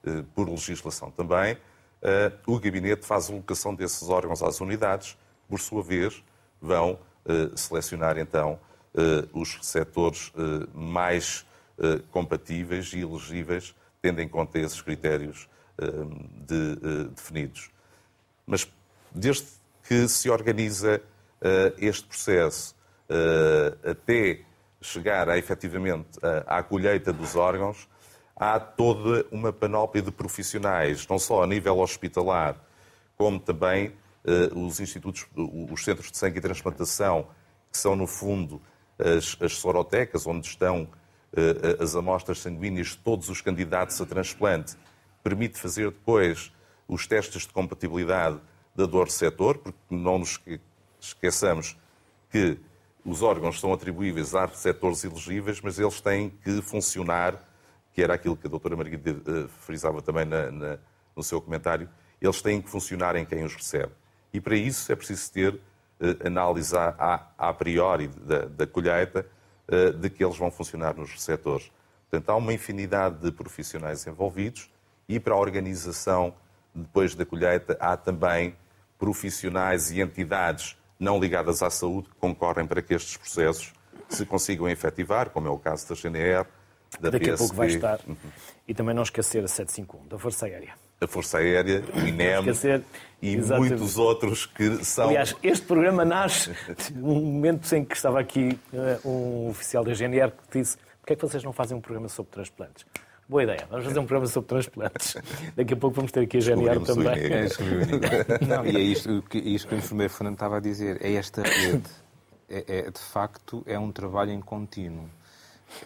eh, por legislação também, eh, o gabinete faz a alocação desses órgãos às unidades, por sua vez, vão eh, selecionar então eh, os receptores eh, mais eh, compatíveis e elegíveis, tendo em conta esses critérios de, definidos. Mas desde que se organiza este processo até chegar a, efetivamente à colheita dos órgãos, há toda uma panóplia de profissionais, não só a nível hospitalar, como também os institutos, os centros de sangue e transplantação, que são, no fundo, as, as sorotecas, onde estão uh, as amostras sanguíneas de todos os candidatos a transplante, permite fazer depois os testes de compatibilidade da dor receptor, porque não nos esqueçamos que os órgãos são atribuíveis a receptores elegíveis, mas eles têm que funcionar, que era aquilo que a doutora Margarida uh, frisava também na, na, no seu comentário, eles têm que funcionar em quem os recebe. E para isso é preciso ter uh, análise a, a, priori da, da colheita uh, de que eles vão funcionar nos receptores. Portanto, há uma infinidade de profissionais envolvidos e para a organização depois da colheita há também profissionais e entidades não ligadas à saúde que concorrem para que estes processos se consigam efetivar, como é o caso da GNR, da Daqui PSP. a pouco vai estar. Uhum. E também não esquecer a 751, da Força Aérea. A Força Aérea, o INEM esquecer, e exatamente. muitos outros que são... Aliás, este programa nasce num momento em que estava aqui uh, um oficial da GNR que disse porquê é que vocês não fazem um programa sobre transplantes? Boa ideia, vamos fazer um programa sobre transplantes. Daqui a pouco vamos ter aqui a GNR também. É, não, e é isto, isto que o enfermeiro Fernando estava a dizer, é esta rede. É, é, de facto, é um trabalho em contínuo.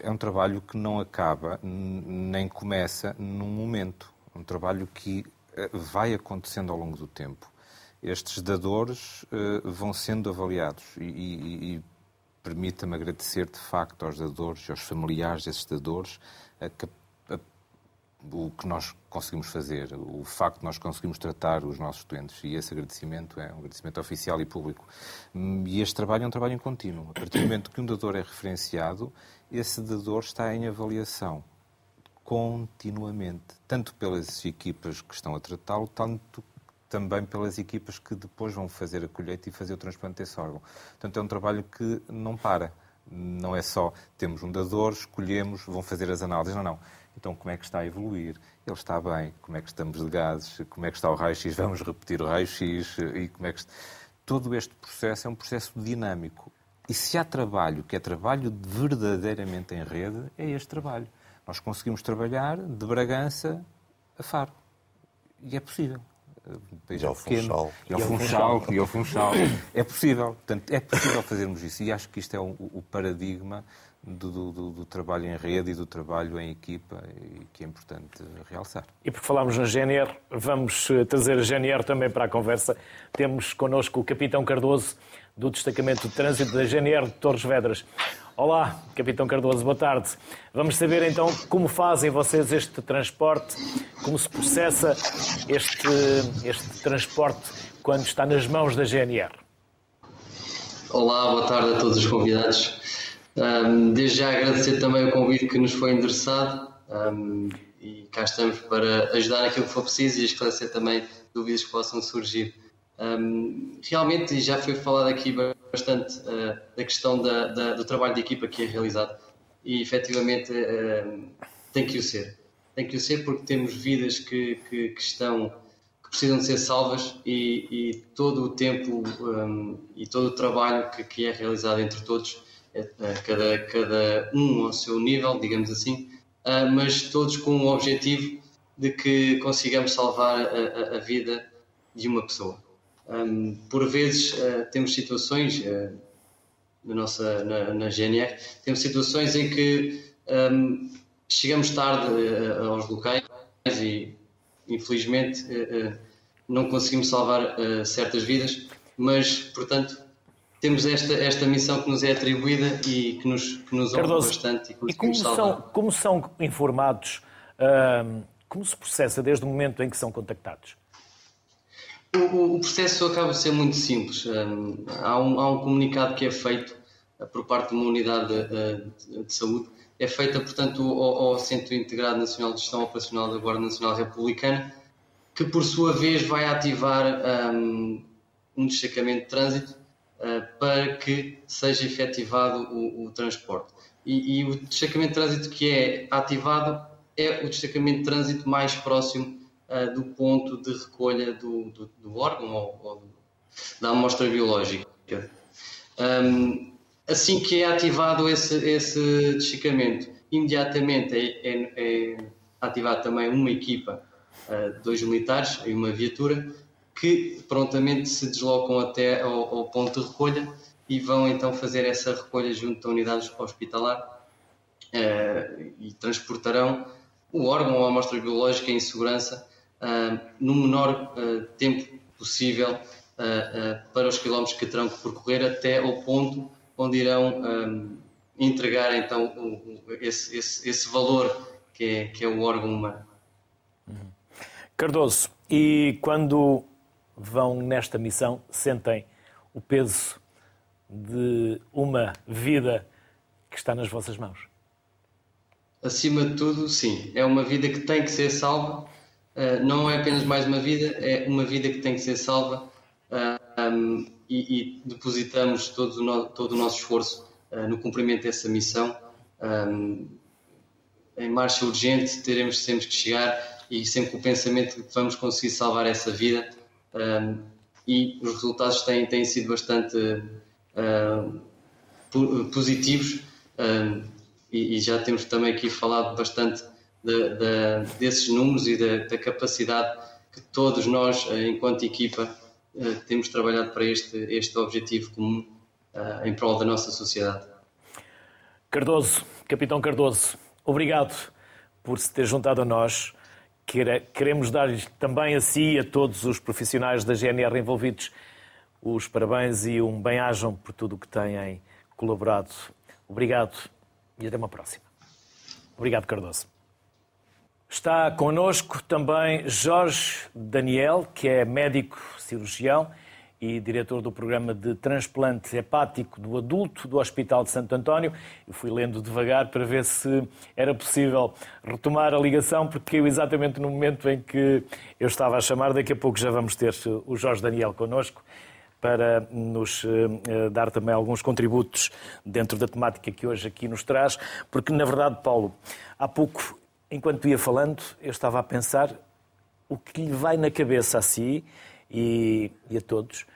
É um trabalho que não acaba, nem começa num momento. É um trabalho que eh, vai acontecendo ao longo do tempo. Estes dadores uh, vão sendo avaliados e, e, e permita-me agradecer de facto aos dadores e aos familiares desses dadores a, a, o que nós conseguimos fazer, o facto de nós conseguimos tratar os nossos doentes. E esse agradecimento é um agradecimento oficial e público. E este trabalho é um trabalho em contínuo. A partir do momento que um dador é referenciado, esse dador está em avaliação continuamente, tanto pelas equipas que estão a tratá-lo, tanto também pelas equipas que depois vão fazer a colheita e fazer o transplante desse órgão. Portanto, é um trabalho que não para. Não é só temos um dador, escolhemos, vão fazer as análises. Não, não. Então, como é que está a evoluir? Ele está bem? Como é que estamos de gases? Como é que está o raio-x? Vamos repetir o raio-x? E como é que... Todo este processo é um processo dinâmico. E se há trabalho que é trabalho verdadeiramente em rede, é este trabalho. Nós conseguimos trabalhar de Bragança a Faro. E é possível. E ao Funchal. E ao Funchal. E ao Funchal. É possível. Portanto, é possível fazermos isso. E acho que isto é o, o paradigma do, do, do, trabalho em rede e do trabalho em equipa e que é importante realçar. E porque falámos na GNR, vamos eh, trazer a GNR também para a conversa. Temos connosco o Capitão Cardoso, do Destacamento de Trânsito da GNR de Torres Vedras. Olá, Capitão Cardoso, boa tarde. Vamos saber então como fazem vocês este transporte, como se processa este, este transporte quando está nas mãos da GNR. Olá, boa tarde a todos os convidados. Desde já agradecer também o convite que nos foi endereçado um, e cá estamos para ajudar naquilo que for preciso e esclarecer também dúvidas que possam surgir. Um, realmente já foi falado aqui bastante uh, da questão da, da, do trabalho de equipa que é realizado e efetivamente uh, tem que o ser. Tem que o ser porque temos vidas que, que, que estão que precisam de ser salvas e, e todo o tempo um, e todo o trabalho que, que é realizado entre todos, cada, cada um ao seu nível, digamos assim, mas todos com o objetivo de que consigamos salvar a, a, vida de uma pessoa. Um, por vezes uh, temos situações na nossa na, na, GNR temos situações em que chegamos tarde aos locais e infelizmente não conseguimos salvar certas vidas, mas portanto temos esta, esta missão que nos é atribuída e que nos, que nos honra bastante. E, e como, são, como são informados, como se processa desde o momento em que são contactados? O, o, processo acaba de ser muito simples. Há, um, há, um, comunicado que é feito uh, por parte de uma unidade de, de, de saúde, é feita, portanto, ao, ao, Centro Integrado Nacional de Gestão Operacional da Guarda Nacional Republicana, que por sua vez vai ativar um, um destacamento de trânsito uh, para que seja efetivado o, o transporte. E, e, o destacamento de trânsito que é ativado é o destacamento de trânsito mais próximo uh, do ponto de recolha do, do, do órgão ou, ou, da amostra biológica. Um, assim que é ativado esse, esse desticamento, imediatamente é, é, é ativada também uma equipa, uh, dois militares e uma viatura, que prontamente se deslocam até ao, ao, ponto de recolha e vão então fazer essa recolha junto da unidade hospitalar uh, e transportarão o órgão ou a amostra biológica em segurança uh, no menor tempo possível para os quilómetros que terão que percorrer até ao ponto onde irão entregar então o, esse, esse, esse, valor que é, que é o órgão humano. Cardoso, e quando vão nesta missão, sentem o peso de uma vida que está nas vossas mãos? Acima de tudo, sim. É uma vida que tem que ser salva. Uh, não é apenas mais uma vida, é uma vida que tem que ser salva. Uh, um, e, e depositamos todo o, no, todo o nosso esforço uh, no cumprimento dessa missão. Um, em marcha urgente, teremos sempre que chegar e sempre com o pensamento de que vamos conseguir salvar essa vida. Um, e os resultados têm, têm sido bastante uh, positivos um, e, e, já temos também aqui falado bastante de, de, desses números e da, da capacidade que todos nós, enquanto equipa, eh, temos trabalhado para este, este objetivo comum uh, em prol da nossa sociedade. Cardoso, Capitão Cardoso, obrigado por se ter juntado a nós. Queremos dar também a si e a todos os profissionais da GNR envolvidos os parabéns e um bem-ajam por tudo o que têm colaborado. Obrigado e até uma próxima. Obrigado, Cardoso. Está connosco também Jorge Daniel, que é médico cirurgião e diretor do programa de transplante hepático do adulto do Hospital de Santo António. Eu fui lendo devagar para ver se era possível retomar a ligação, porque caiu exatamente no momento em que eu estava a chamar. Daqui a pouco já vamos ter o Jorge Daniel connosco para nos eh, dar também alguns contributos dentro da temática que hoje aqui nos traz, porque na verdade, Paulo, há pouco enquanto ia falando, eu estava a pensar o que lhe vai na cabeça a si e, e a todos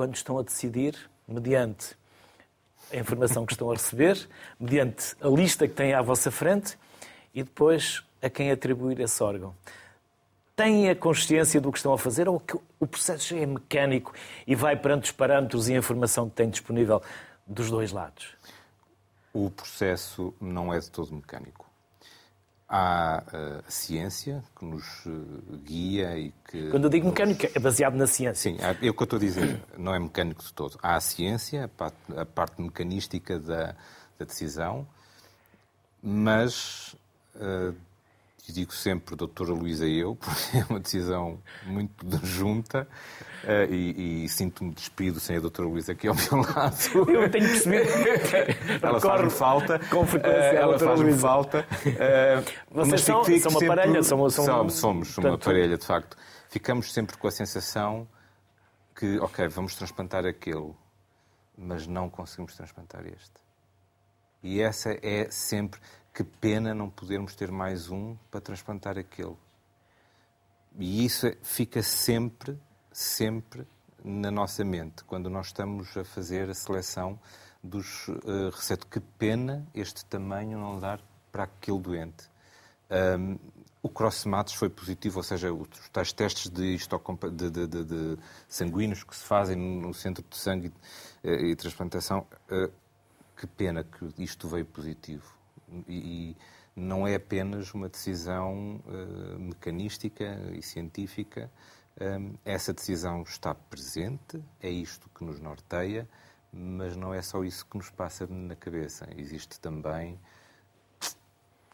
quando estão a decidir, mediante a informação que estão a receber, mediante a lista que têm à vossa frente e depois a quem atribuir esse órgão. Têm a consciência do que estão a fazer ou que o processo é mecânico e vai perante os parâmetros e a informação que têm disponível dos dois lados? O processo não é de todo mecânico. Há uh, a ciência que nos uh, guia e que. Quando eu digo mecânico, é baseado na ciência. Sim, é o que eu estou a dizer, não é mecânico de todo. Há a ciência, a parte, a parte mecanística da, da decisão, mas uh, digo sempre doutora Luísa e eu, porque é uma decisão muito junta uh, e, e sinto-me despido sem a doutora Luísa aqui ao meu lado. Eu tenho percebido. ela faz-me falta. Com frequência, uh, ela faz-me falta. Uh, Vocês são, são uma parelha? São, são... Somos, somos uma parelha, de facto. Ficamos sempre com a sensação que, ok, vamos transplantar aquele, mas não conseguimos transplantar este. E essa é sempre que pena não podermos ter mais um para transplantar aquele. E isso fica sempre, sempre na nossa mente, quando nós estamos a fazer a seleção dos uh, receptos. Que pena este tamanho não dar para aquele doente. Um, o cross-matos foi positivo, ou seja, os tais testes de, de, de, de, sanguíneos que se fazem no centro de sangue e, uh, e transplantação, uh, que pena que isto veio positivo e, não é apenas uma decisão uh, mecanística e científica. Um, essa decisão está presente, é isto que nos norteia, mas não é só isso que nos passa na cabeça. Existe também.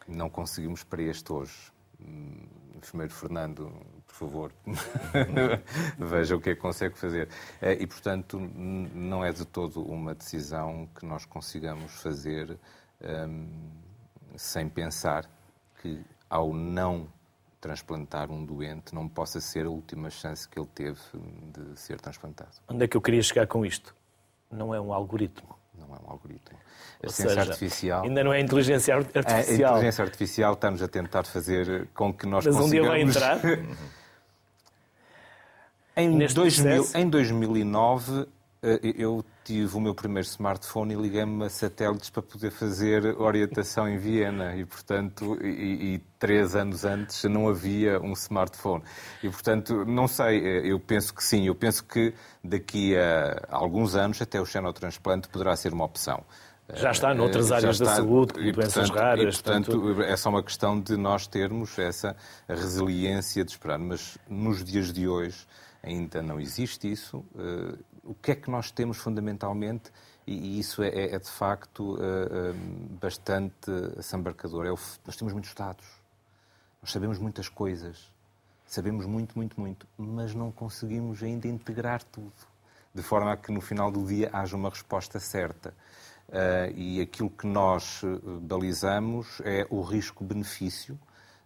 Não conseguimos para este hoje. Hum, enfermeiro Fernando, por favor, veja o que é que consegue fazer. Eh, e, portanto, não é de todo uma decisão que nós consigamos fazer. Um, sem pensar que, ao não transplantar um doente, não possa ser a última chance que ele teve de ser transplantado. Onde é que eu queria chegar com isto? Não é um algoritmo. Não é um algoritmo. A ciência artificial. Ainda não é inteligência artificial. A inteligência artificial estamos a tentar fazer com que nós Mas consigamos. um dia vai entrar. Em, 2000, em 2009, eh, eu tive o meu primeiro smartphone e liguei-me a satélites para poder fazer orientação em Viena e, portanto, e, e, três anos antes não havia um smartphone. E, portanto, não sei, eh, eu penso que sim, eu penso que daqui a alguns anos até o xenotransplante poderá ser uma opção. Já está noutras eh, áreas está, da saúde, como doenças portanto, raras. E, portanto, é só uma questão de nós termos essa resiliência de esperar. Mas nos dias de hoje ainda não existe isso o que é que nós temos fundamentalmente, e isso é, é, é de facto eh, eh, bastante assambarcador, é o, nós temos muitos dados, nós sabemos muitas coisas, sabemos muito, muito, muito, mas não conseguimos ainda integrar tudo, de forma a que no final do dia haja uma resposta certa. Uh, e aquilo que nós balizamos é o risco-benefício,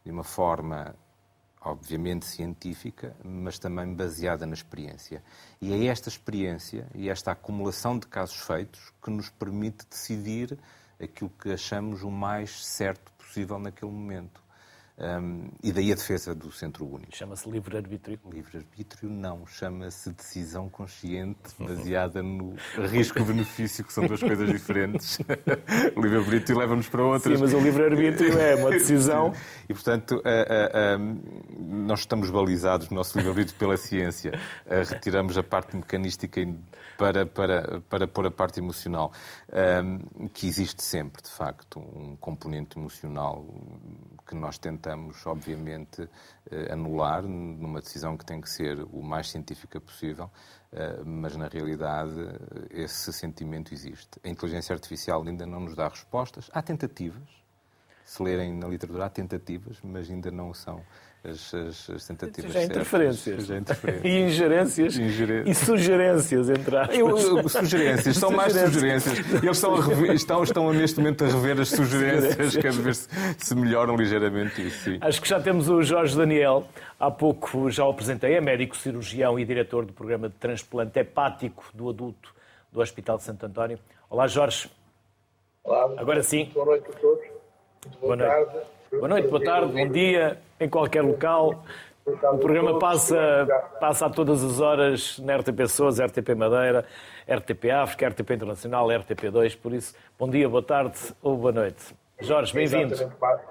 de uma forma obviamente científica, mas também baseada na experiência. E é esta experiência e esta acumulação de casos feitos que nos permite decidir aquilo que achamos o mais certo possível naquele momento. Um, e daí a defesa do centro único. Chama-se livre-arbítrio? Livre-arbítrio não, chama-se decisão consciente baseada no risco-benefício, que são duas coisas diferentes. o livre-arbítrio leva-nos para outras. Sim, mas o livre-arbítrio é uma decisão. e, portanto, nós estamos balizados no nosso livre-arbítrio pela ciência. retiramos a parte mecanística para, para, para pôr a parte emocional, que existe sempre, de facto, um componente emocional que nós tentamos, obviamente, eh, anular numa decisão que tem que ser o mais científica possível, eh, mas na realidade esse sentimento existe. A inteligência artificial ainda não nos dá respostas. Há tentativas, se lerem na literatura, há tentativas, mas ainda não são as, as, as tentativas já interferências. Já interferências. E ingerências. E sugerências, entre aspas. Eu, sugerências, são mais sugerências. Eles estão, rever, estão, estão neste momento a rever as sugerências, quer ver se, se melhoram ligeiramente isso. Sim. Acho que já temos o Jorge Daniel. Há pouco já o apresentei. É médico cirurgião e diretor do programa de transplante hepático do adulto do Hospital de Santo António. Olá, Jorge. Olá. Agora sim. Boa noite a todos. Boa, boa tarde. Noite. Boa noite, boa tarde, bom dia, em qualquer local. O programa passa, passa a todas as horas na RTP Sousa, RTP Madeira, RTP África, RTP Internacional, RTP2, por isso, bom dia, boa tarde ou boa noite. Jorge, bem-vindo.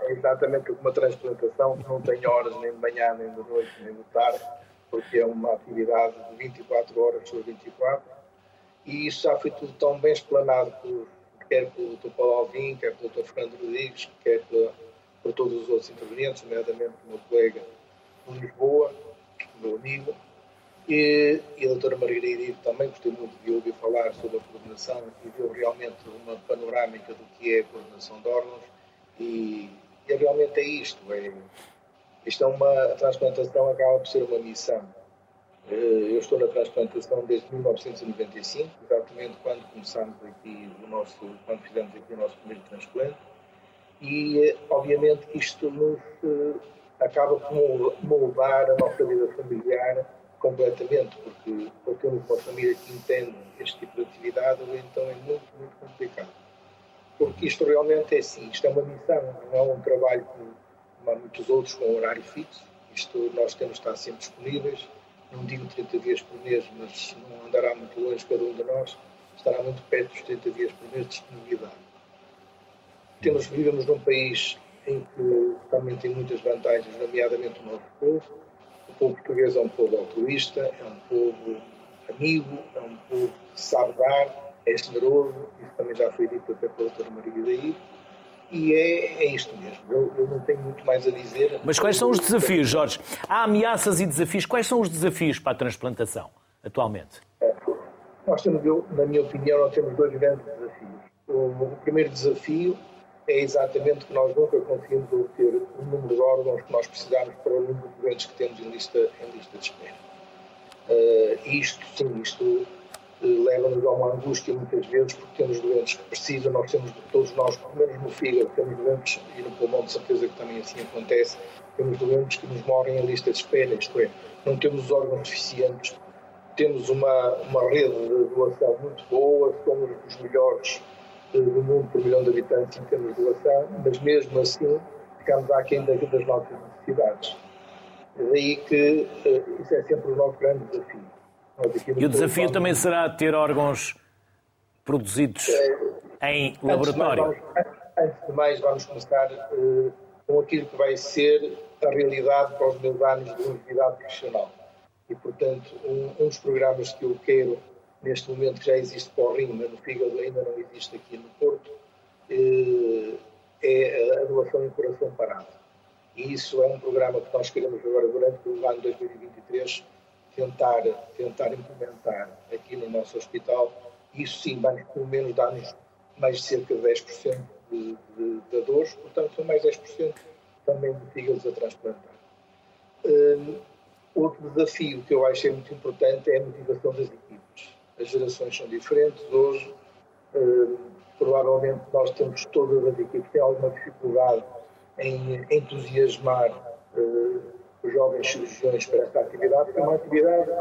É exatamente uma transplantação que não tem horas nem de manhã, nem de noite, nem de tarde, porque é uma atividade de 24 horas sobre 24, e isso já foi tudo tão bem explanado por, quer pelo Dr. Paulo Alvim, quer pelo Dr. Fernando Rodrigues, quer pela por todos os outros intervenientes, nomeadamente o meu colega de Lisboa, meu amigo, e, e a doutora Margarida também gostei muito de ouvir falar sobre a coordenação e deu realmente uma panorâmica do que é a coordenação de órgãos e, e realmente é isto, é, isto é uma, a transplantação acaba por ser uma missão. Eh, eu estou na transplantação desde 1995, exatamente quando começámos aqui o nosso, quando fizemos aqui o nosso primeiro transplante. E obviamente isto nos eh, acaba por moldar a nossa vida familiar completamente, porque ou temos uma família que entende este tipo de atividade então é muito, muito complicado. Porque isto realmente é assim, isto é uma missão, não é um trabalho como há muitos outros com horário fixo, isto nós temos de estar sempre disponíveis, não digo 30 dias por mês, mas não andará muito longe cada um de nós, estará muito perto dos 30 dias por mês de disponibilidade temos, vivemos num país em que também tem muitas vantagens, nomeadamente o nosso povo. O povo português é um povo altruísta, é um povo amigo, é um povo que sabe dar, é generoso, isso também já foi dito até pela doutora Maria daí. E é, é isto mesmo. Eu, eu, não tenho muito mais a dizer. Mas quais são os desafios, Jorge? Há ameaças e desafios. Quais são os desafios para a transplantação atualmente? É, nós temos, eu, na minha opinião, nós temos dois grandes desafios. O, primeiro desafio é exatamente que nós nunca conseguimos obter o número de órgãos que nós precisamos para o número de doentes que temos em lista, em lista de espera. Uh, isto, sim, isto leva-nos a uma angústia muitas vezes, porque temos doentes que precisam, nós temos, todos nós, pelo menos no fígado, temos doentes, e no pulmão de certeza que também assim acontece, temos doentes que nos morrem em lista de espera, isto é, não temos os órgãos suficientes, temos uma, uma rede de doação muito boa, somos os melhores do mundo por milhão de habitantes em termos de doação, mas mesmo assim ficamos aquém das nossas necessidades. Daí que uh, isso é sempre o nosso grande desafio. E o desafio também será ter órgãos produzidos em laboratório? Antes de mais, vamos, antes de mais, vamos começar uh, com aquilo que vai ser a realidade para os meus anos de universidade profissional. E, portanto, um, um, dos programas que eu quero, neste momento, que já existe para o Rio, mas no Fígado ainda não existe aqui no Porto, uh, é a doação em coração parado. E isso é um programa que nós queremos agora, durante o ano 2023, tentar, tentar implementar aqui no nosso hospital. Isso sim vai pelo menos dar-nos mais cerca de 10% de, de, de dores, portanto são mais 10% também de fígados a transplantar. Um, outro desafio que eu acho é muito importante é a motivação das equipes. As gerações são diferentes. Hoje, um, provavelmente, nós temos todas as equipes têm alguma dificuldade em entusiasmar uh, os jovens cirurgiões para esta atividade, porque é uma atividade,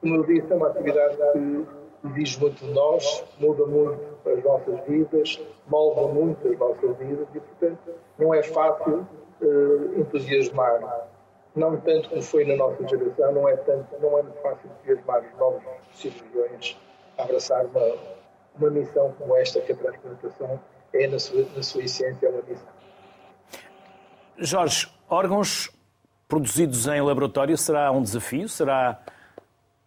como eu disse, é uma atividade que exige muito de nós, muda muito as nossas vidas, molda muito as nossas vidas e, portanto, não é fácil uh, entusiasmar, não tanto como foi na nossa geração, não é, tanto, não é muito fácil entusiasmar os novos cirurgiões a abraçar uma, uma missão como esta, que a transplantação é, na sua, na sua essência, uma missão. Jorge, órgãos produzidos em laboratório será um desafio? Será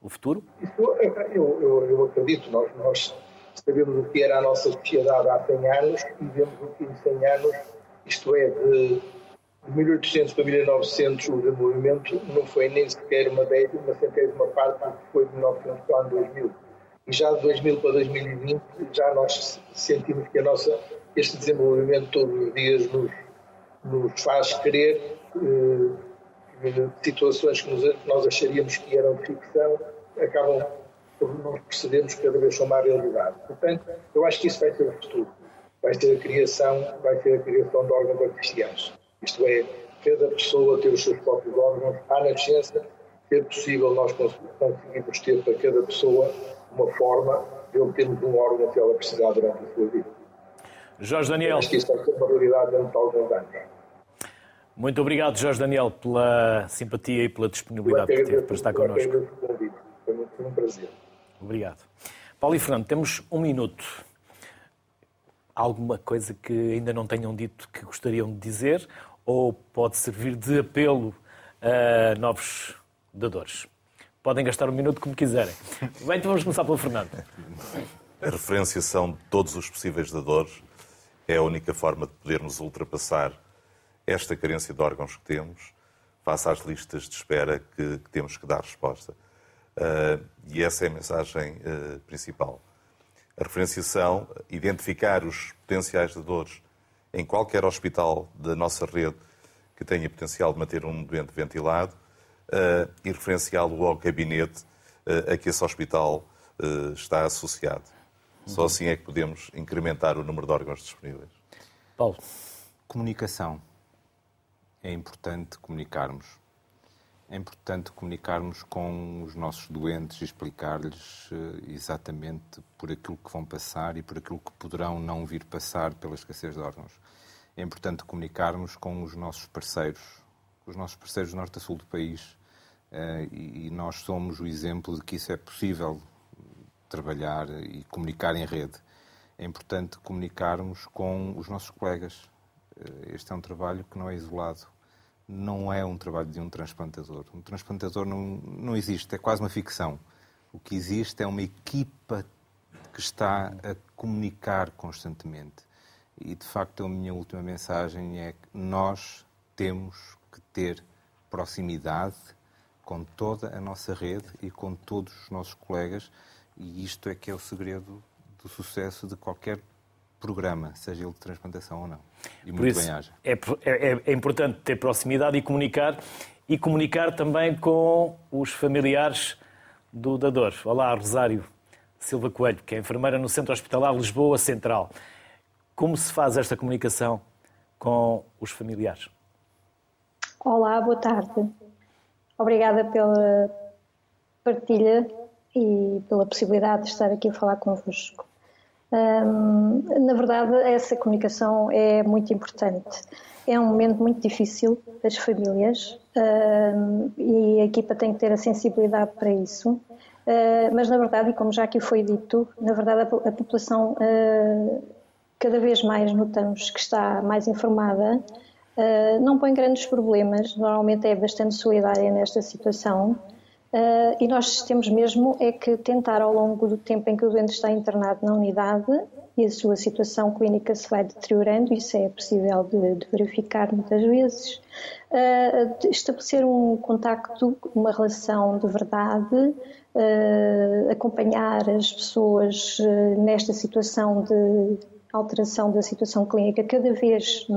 o futuro? Eu, eu, eu, acredito. Nós, nós sabemos o que era a nossa sociedade há 100 anos e vemos o que em 100 anos, isto é, de 1800 para 1900, o desenvolvimento não foi nem sequer uma décima, uma centésima parte do que foi de 1900 para o ano 2000. E já de 2000 para 2020, já nós sentimos que a nossa, este desenvolvimento todos os dias nos, nos faz querer eh, situações que, nós acharíamos que eram ficção acabam por nós percebermos que cada vez são mais realidade. Portanto, eu acho que isso vai ser o futuro. Vai ser a criação, vai ser a criação de órgãos artificiais. Isto é, cada pessoa ter os seus próprios órgãos. Há na ciência ser possível nós conseguirmos ter para cada pessoa uma forma de obtermos um órgão que ela precisar durante a sua vida. Jorge Daniel. Eu acho que isso vai ser uma realidade de alguns anos. Muito obrigado, Jorge Daniel, pela simpatia e pela disponibilidade que teve para estar connosco. Foi um prazer. Obrigado. Paulo e Fernando, temos um minuto. Alguma coisa que ainda não tenham dito que gostariam de dizer ou pode servir de apelo a novos dadores? Podem gastar um minuto como quiserem. Bem, então vamos começar pelo Fernando. A referenciação de todos os possíveis dadores é a única forma de podermos ultrapassar esta carência de órgãos que temos, face às listas de espera que, que temos que dar resposta. Uh, e essa é a mensagem uh, principal. A referenciação, identificar os potenciais dadores em qualquer hospital da nossa rede que tenha potencial de manter um doente ventilado uh, e referenciá-lo ao gabinete a que esse hospital está associado. Só assim é que podemos incrementar o número de órgãos disponíveis. Paulo. Comunicação é importante comunicarmos. É importante comunicarmos com os nossos doentes e explicar-lhes eh, exatamente por aquilo que vão passar e por aquilo que poderão não vir passar pela escassez de órgãos. É importante comunicarmos com os nossos parceiros, os nossos parceiros norte a sul do país, eh, e nós somos o exemplo de que isso é possível trabalhar e comunicar em rede. É importante comunicarmos com os nossos colegas. Eh, este é um trabalho que não é isolado não é um trabalho de um transplantador. Um transplantador não, não existe, é quase uma ficção. O que existe é uma equipa que está a comunicar constantemente. E, de facto, a minha última mensagem é que nós temos que ter proximidade com toda a nossa rede e com todos os nossos colegas, e isto é que é o segredo do sucesso de qualquer programa, seja ele de transplantação ou não. E Por isso, é, é, é, importante ter proximidade e comunicar, e comunicar também com os familiares do dador. Olá, Rosário Silva Coelho, que é enfermeira no Centro Hospitalar Lisboa Central. Como se faz esta comunicação com os familiares? Olá, boa tarde. Obrigada pela partilha e pela possibilidade de estar aqui a falar convosco. Na verdade, essa comunicação é muito importante. É um momento muito difícil para as famílias e a equipa tem que ter a sensibilidade para isso. Uh, mas, na verdade, e como já aqui foi dito, na verdade a, população uh, cada vez mais notamos que está mais informada, uh, não põe grandes problemas, normalmente é bastante solidária nesta situação. E nós temos mesmo é que tentar ao longo do tempo em que o doente está internado na unidade e a sua situação clínica se vai deteriorando, isso é possível de, de verificar muitas vezes, uh, estabelecer um contacto, uma relação de verdade, uh, acompanhar as pessoas uh, nesta situação de alteração da situação clínica cada vez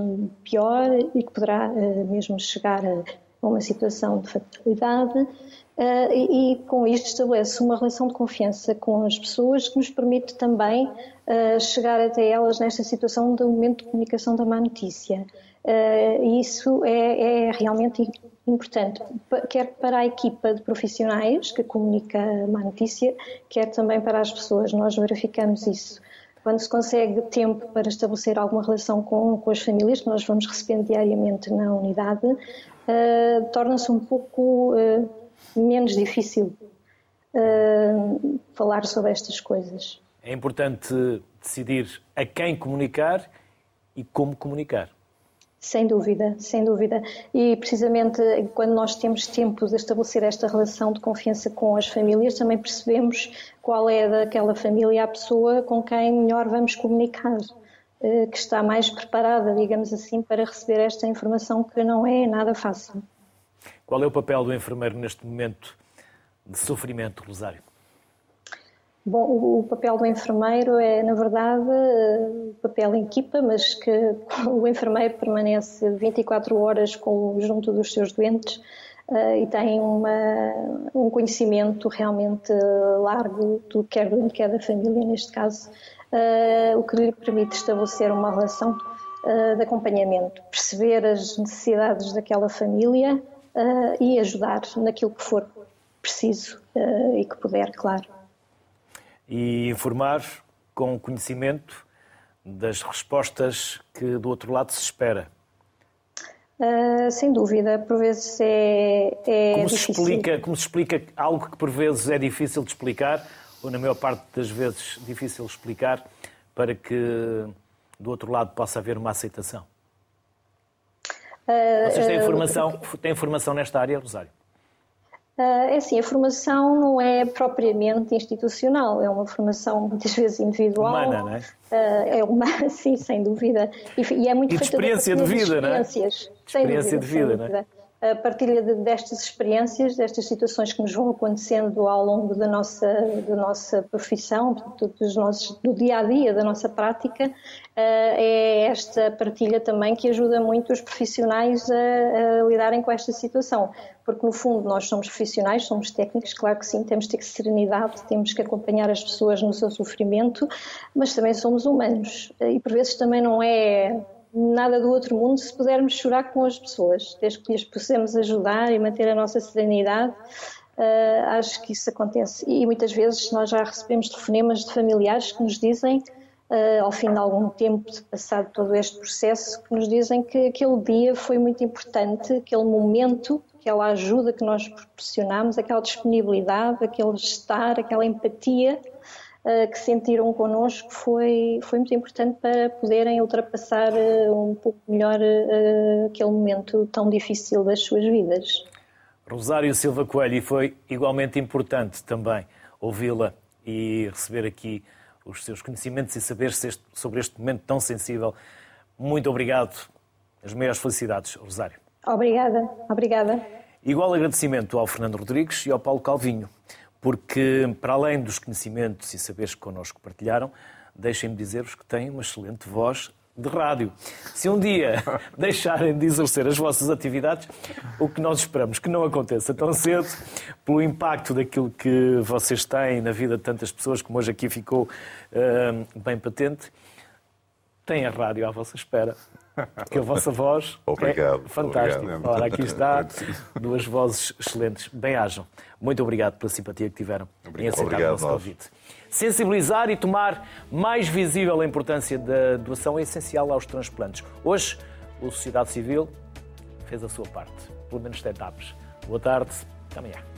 pior e que poderá mesmo chegar a uma situação de fatalidade Uh, e, e, com isto estabelece uma relação de confiança com as pessoas que nos permite também uh, chegar até elas nesta situação do momento de comunicação da má notícia. Uh, isso é, é, realmente importante, quer para a equipa de profissionais que comunica a má notícia, quer também para as pessoas. Nós verificamos isso. Quando se consegue tempo para estabelecer alguma relação com, com as famílias, que nós vamos recebendo diariamente na unidade, torna-se um pouco menos difícil uh, falar sobre estas coisas. É importante decidir a quem comunicar e como comunicar. Sem dúvida, sem dúvida. E precisamente quando nós temos tempo de estabelecer esta relação de confiança com as famílias, também percebemos qual é daquela família a pessoa com quem melhor vamos comunicar, eh, que está mais preparada, digamos assim, para receber esta informação que não é nada fácil. Qual é o papel do enfermeiro neste momento de sofrimento, Rosário? Bom, o papel do enfermeiro é, na verdade, o papel em equipa, mas que o enfermeiro permanece 24 horas com, junto dos seus doentes uh, e tem uma, um conhecimento realmente largo do quer do doente, quer da família, neste caso, o que lhe permite estabelecer uma relação de acompanhamento, perceber as necessidades daquela família uh, e ajudar naquilo que for preciso uh, e que puder, claro. E informar com conhecimento das respostas que do outro lado se espera. Uh, sem dúvida, por vezes é, é como difícil. Se explica, como se explica algo que por vezes é difícil de explicar, ou na maior parte das vezes difícil de explicar, para que do outro lado possa haver uma aceitação? Vocês têm formação, têm formação nesta área, Rosário? É assim, a formação não é propriamente institucional, é uma formação muitas vezes individual. Humana, não é? É uma, sim, sem dúvida. E, é muito e de experiência de vida, não é? Experiências, experiência dúvida, de vida, não é? a partilha destas experiências, destas situações que nos vão acontecendo ao longo da nossa, da nossa profissão, dos nossos, do dia a dia, da nossa prática, é esta partilha também que ajuda muito os profissionais a, a lidarem com esta situação. Porque, no fundo, nós somos profissionais, somos técnicos, claro que sim, temos que ter serenidade, temos que acompanhar as pessoas no seu sofrimento, mas também somos humanos. E, por vezes, também não é nada do outro mundo se pudermos chorar com as pessoas, desde que lhes possamos ajudar e manter a nossa serenidade. Uh, acho que isso acontece. E muitas vezes nós já recebemos telefonemas de familiares que nos dizem, uh, ao fim de algum tempo de passado todo este processo, que nos dizem que aquele dia foi muito importante, aquele momento, aquela ajuda que nós proporcionamos, aquela disponibilidade, aquele estar, aquela empatia que sentiram connosco foi, foi muito importante para poderem ultrapassar eh, um pouco melhor aquele momento tão difícil das suas vidas. Rosário Silva Coelho, e foi igualmente importante também ouvi-la e receber aqui os seus conhecimentos e saber sobre este momento tão sensível. Muito obrigado. As maiores felicidades, Rosário. Obrigada, obrigada. Igual agradecimento ao Fernando Rodrigues e ao Paulo Calvinho porque, para além dos conhecimentos e saberes que connosco partilharam, deixem-me dizer-vos que têm uma excelente voz de rádio. Se um dia deixarem de exercer as vossas atividades, o que nós esperamos que não aconteça tão cedo, pelo impacto daquilo que vocês têm na vida de tantas pessoas, como hoje aqui ficou uh, bem patente, têm a rádio à vossa espera. que a vossa voz Obrigado, é fantástica. obrigado. Ora, aqui está, duas vozes excelentes. Bem-ajam. Muito obrigado pela simpatia que tiveram em aceitar Obrigado, o nosso nós. convite. Sensibilizar e tomar mais visível a importância da doação é essencial aos transplantes. Hoje, a sociedade civil fez a sua parte, pelo menos tentamos. Boa tarde, até amanhã.